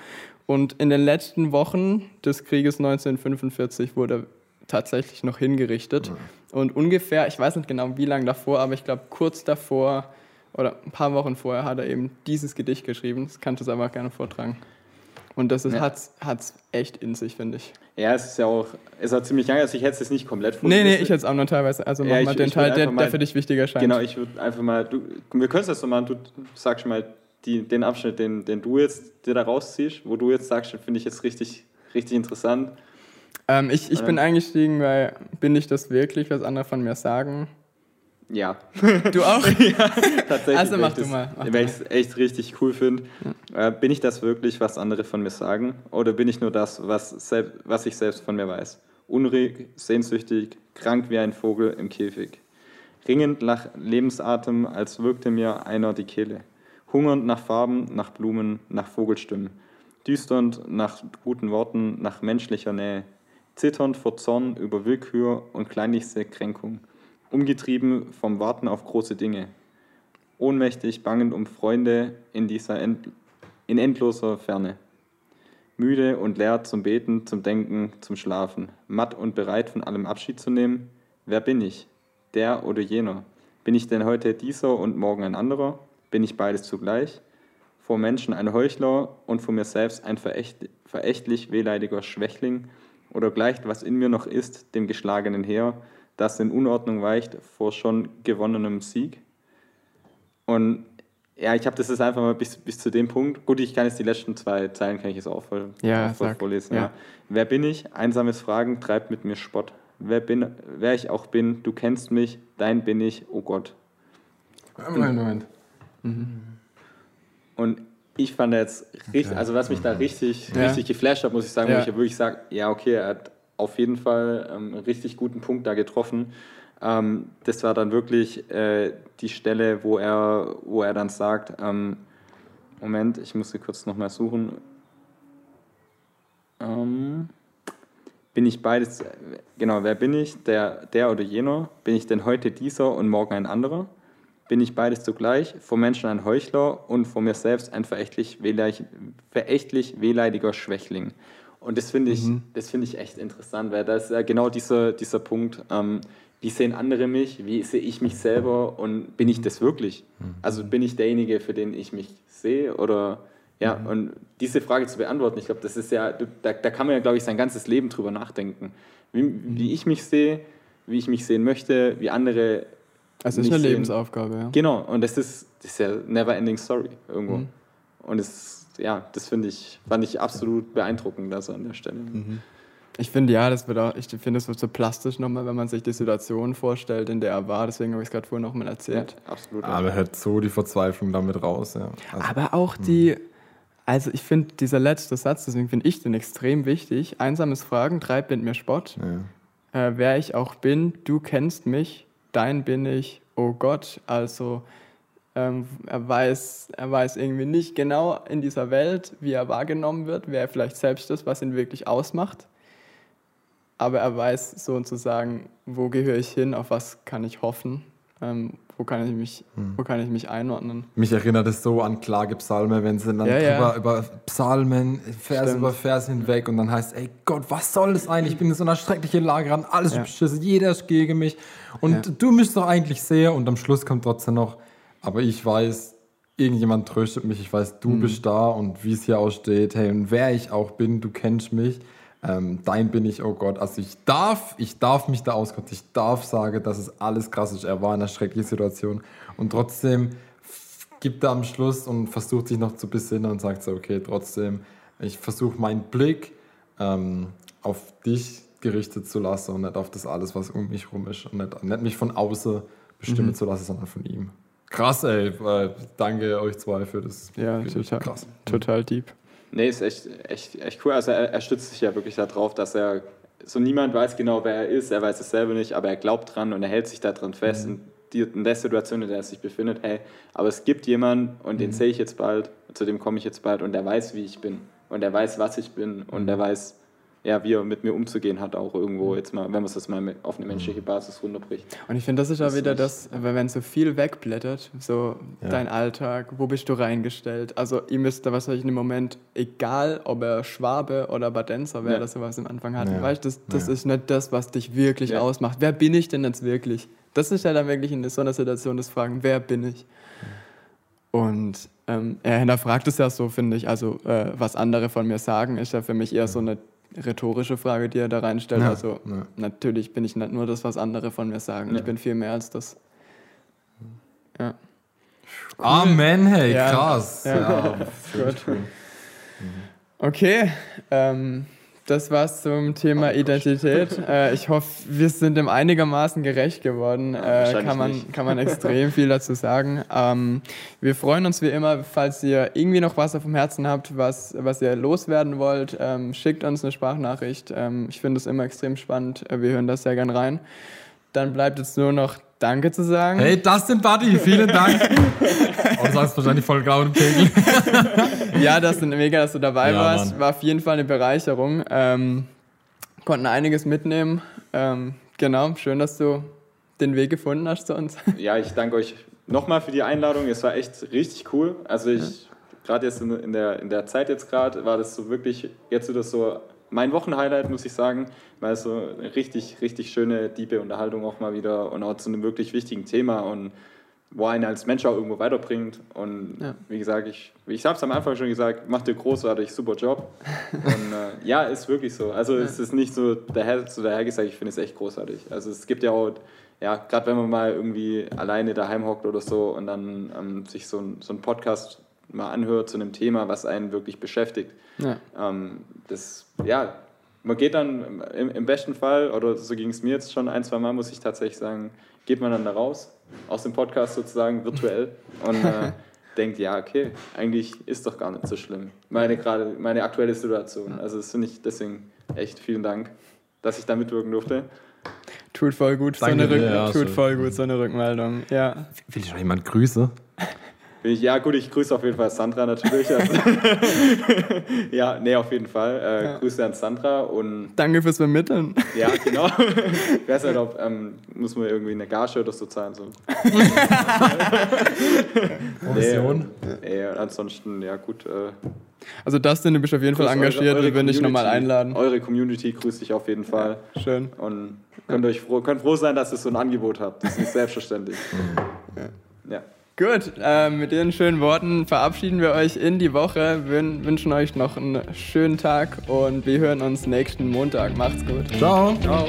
Und in den letzten Wochen des Krieges 1945 wurde er tatsächlich noch hingerichtet. Mhm. Und ungefähr, ich weiß nicht genau wie lange davor, aber ich glaube kurz davor oder ein paar Wochen vorher hat er eben dieses Gedicht geschrieben. Das kannst du aber gerne vortragen. Und das ja. hat es echt in sich, finde ich. Ja, es ist ja auch, es hat ziemlich lange, also ich hätte es nicht komplett vorgelesen. Nee, nee, ich hätte es auch nur teilweise, also ja, mach mal den Teil, der, mal, der, für dich wichtiger scheint. Genau, ich würde einfach mal, du, wir können es das so machen, du sagst mal die, den Abschnitt, den, den du jetzt dir da rausziehst, wo du jetzt sagst, finde ich jetzt richtig, richtig interessant. Ähm, ich ich bin eingestiegen, weil bin ich das wirklich, was andere von mir sagen? Ja, Du auch? [LAUGHS] tatsächlich. Also mach ich du das, mal, mach Weil ich es echt richtig cool finde. Äh, bin ich das wirklich, was andere von mir sagen? Oder bin ich nur das, was, selb, was ich selbst von mir weiß? Unruhig, sehnsüchtig, krank wie ein Vogel im Käfig. Ringend nach Lebensatem, als würgte mir einer die Kehle. Hungernd nach Farben, nach Blumen, nach Vogelstimmen. Düsternd nach guten Worten, nach menschlicher Nähe. Zitternd vor Zorn über Willkür und kleinlichste Kränkung. Umgetrieben vom Warten auf große Dinge. Ohnmächtig bangend um Freunde in dieser End in endloser Ferne. Müde und leer zum Beten, zum Denken, zum Schlafen. Matt und bereit von allem Abschied zu nehmen. Wer bin ich? Der oder jener? Bin ich denn heute dieser und morgen ein anderer? Bin ich beides zugleich? Vor Menschen ein Heuchler und vor mir selbst ein verächt verächtlich wehleidiger Schwächling? Oder gleicht, was in mir noch ist, dem geschlagenen Heer, das in Unordnung weicht vor schon gewonnenem Sieg? Und ja, ich habe das jetzt einfach mal bis, bis zu dem Punkt. Gut, ich kann jetzt die letzten zwei Zeilen kann ich jetzt auch voll, Ja, auch voll vorlesen. Ja. Ja. Wer bin ich? Einsames Fragen treibt mit mir Spott. Wer, bin, wer ich auch bin, du kennst mich, dein bin ich, oh Gott. Moment, Moment. Und ich fand jetzt richtig, also was mich da richtig, Ja. richtig geflasht hat, muss ich sagen, Ja. wo ich ja wirklich sage, ja, okay, er hat auf jeden Fall ähm, einen richtig guten Punkt da getroffen. Ähm, das war dann wirklich äh, die Stelle, wo er, wo er dann sagt, ähm, Moment, ich muss sie kurz nochmal suchen. Ähm, bin ich beides, genau, wer bin ich, der, der oder jener? Bin ich denn heute dieser und morgen ein anderer? Bin ich beides zugleich, vor Menschen ein Heuchler und vor mir selbst ein verächtlich, wehleid, verächtlich wehleidiger Schwächling? Und das finde ich, das finde ich echt interessant, weil das ist ja genau dieser, dieser Punkt, ähm, wie sehen andere mich, wie sehe ich mich selber und bin ich das wirklich? Also bin ich derjenige, für den ich mich sehe oder ja, und diese Frage zu beantworten, ich glaube, das ist ja, da, da kann man ja, glaube ich, sein ganzes Leben drüber nachdenken. Wie, wie ich mich sehe, wie ich mich sehen möchte, wie andere Also ist mich eine sehen. Lebensaufgabe, ja. Genau, und das ist, das ist ja never ending story irgendwo. Mhm. Und das, ja, das finde ich, fand ich absolut beeindruckend, also an der Stelle. Mhm. Ich finde, ja, das wird auch, ich finde, es wird so plastisch nochmal, wenn man sich die Situation vorstellt, in der er war. Deswegen habe ich es gerade vorhin nochmal Ja, erzählt. absolut. Aber hört so die Verzweiflung damit raus, ja. Also, Aber auch die, also ich finde, dieser letzte Satz, deswegen finde ich den extrem wichtig. Einsames Fragen treibt mit mir Spott. ja. Äh, wer ich auch bin, du kennst mich, dein bin ich, oh Gott. Also ähm, er, weiß, er weiß irgendwie nicht genau in dieser Welt, wie er wahrgenommen wird, wer er vielleicht selbst ist, was ihn wirklich ausmacht. Aber er weiß sozusagen, wo gehöre ich hin, auf was kann ich hoffen, ähm, wo, kann ich mich, wo kann ich mich einordnen. Mich erinnert es so an Klagepsalme, wenn sie dann Ja, ja. über Psalmen, Vers Stimmt. über Vers hinweg und dann heißt, ey Gott, was soll das eigentlich? Ich bin in so einer schrecklichen Lage ran, alles Ja. ist beschissen, jeder ist gegen mich und Ja. du mich doch eigentlich sehr und am Schluss kommt trotzdem noch, aber ich weiß, irgendjemand tröstet mich, ich weiß, du Mhm. bist da und wie es hier aussteht, hey, und wer ich auch bin, du kennst mich. Ähm, dein bin ich, oh Gott. Also ich darf, ich darf mich da auskotzen, ich darf sagen, dass es alles krass ist. Er war in einer schrecklichen Situation und trotzdem gibt er am Schluss und versucht sich noch zu besinnen und sagt so, okay, trotzdem, ich versuche meinen Blick ähm, auf dich gerichtet zu lassen und nicht auf das alles, was um mich rum ist und nicht, nicht mich von außen bestimmen Mhm. zu lassen, sondern von ihm. Krass, ey. Äh, Danke euch zwei für das. Ja, total, krass. total deep. Nee, ist echt, echt, echt cool. Also er, er stützt sich ja wirklich darauf, dass er, so niemand weiß genau, wer er ist, er weiß es selber nicht, aber er glaubt dran und er hält sich da dran fest. In, die, in der Situation, in der er sich befindet, hey, aber es gibt jemanden und den sehe ich jetzt bald, zu dem komme ich jetzt bald und der weiß, wie ich bin. Und der weiß, was ich bin und der weiß, ja, wie er mit mir umzugehen hat, auch irgendwo jetzt mal, wenn man es jetzt mal auf eine menschliche Basis runterbricht. Und ich finde, das ist ja wieder das, weil wenn so viel wegblättert, so Ja. dein Alltag, wo bist du reingestellt? Also ihm ist da wahrscheinlich im Moment egal, ob er Schwabe oder Badenser wäre, Ja. das sowas am Anfang hatten. Ja. Weißt du, das, das Ja. ist nicht das, was dich wirklich Ja. ausmacht. Wer bin ich denn jetzt wirklich? Das ist ja dann wirklich in so einer Situation das Fragen, wer bin ich? Und ähm, er hinterfragt es ja so, finde ich. Also, äh, was andere von mir sagen, ist ja für mich eher so eine rhetorische Frage, die er da reinstellt. Ja, Also, ja. natürlich bin ich nicht nur das, was andere von mir sagen. Ja. Ich bin viel mehr als das. Ja. Amen, hey, Ja. krass. Ja. Ja, [LAUGHS] Gut. Okay, ähm, das war's zum Thema Identität. [LAUGHS] Äh, ich hoffe, wir sind dem einigermaßen gerecht geworden. Äh, kann, man, kann man [LAUGHS] extrem viel dazu sagen. Ähm, wir freuen uns wie immer, falls ihr irgendwie noch was auf dem Herzen habt, was, was ihr loswerden wollt, ähm, schickt uns eine Sprachnachricht. Ähm, ich finde es immer extrem spannend. Äh, wir hören das sehr gern rein. Dann bleibt jetzt nur noch Danke zu sagen. Hey, Dustin Buddy, vielen Dank. [LAUGHS] oh, du sagst wahrscheinlich voll grau und Pegel. Ja, das sind mega, dass du dabei ja, warst. Mann. War auf jeden Fall eine Bereicherung. Ähm, konnten einiges mitnehmen. Ähm, genau, schön, dass du den Weg gefunden hast zu uns. [LAUGHS] Ja, ich danke euch nochmal für die Einladung. Es war echt richtig cool. Also ich, ja. gerade jetzt in, in, der, in der Zeit jetzt gerade, war das so wirklich, jetzt wird das so mein Wochenhighlight, muss ich sagen, weil es so eine richtig, richtig schöne, diepe Unterhaltung auch mal wieder und auch zu einem wirklich wichtigen Thema und wo einen als Mensch auch irgendwo weiterbringt. Und ja. wie gesagt, ich, ich habe es am Anfang schon gesagt, macht dir großartig, super Job. und äh, [LAUGHS] ja, ist wirklich so. Also ja. es ist nicht so daher, so dahergesagt, ich finde es echt großartig. Also es gibt ja auch, ja, gerade wenn man mal irgendwie alleine daheim hockt oder so und dann ähm, sich so ein, so ein Podcast mal anhört zu einem Thema, was einen wirklich beschäftigt. Ja. Ähm, das, ja, man geht dann im, im besten Fall, oder so ging es mir jetzt schon ein, zwei Mal, muss ich tatsächlich sagen, geht man dann da raus, aus dem Podcast sozusagen virtuell und äh, [LAUGHS] denkt, ja, okay, eigentlich ist doch gar nicht so schlimm. Meine, gerade, meine aktuelle Situation. Also das finde ich deswegen echt vielen Dank, dass ich da mitwirken durfte. Tut voll gut, so eine, Rück ja, tut voll gut, so eine Rückmeldung. Ja. Will ich noch jemand grüßen? Ich, ja, gut, ich grüße auf jeden Fall Sandra natürlich. Also [LAUGHS] [LAUGHS] ja, nee, auf jeden Fall. Äh, ja. Grüße an Sandra und. Danke fürs Vermitteln. Ja, [LAUGHS] genau. ich weiß nicht, ob ähm, muss man irgendwie eine Gage oder so zahlen. So. Provision. nee, nee, ansonsten, ja, gut. Äh, also, Dustin, du bist auf jeden Fall engagiert, wir würden dich nochmal einladen. Eure Community grüße ich auf jeden Fall. Schön. Und könnt, euch froh, könnt froh sein, dass ihr so ein Angebot habt. Das ist nicht selbstverständlich. ja. ja. Gut, äh, mit den schönen Worten verabschieden wir euch in die Woche, wir wünschen euch noch einen schönen Tag und wir hören uns nächsten Montag. Macht's gut. Ciao. Ciao.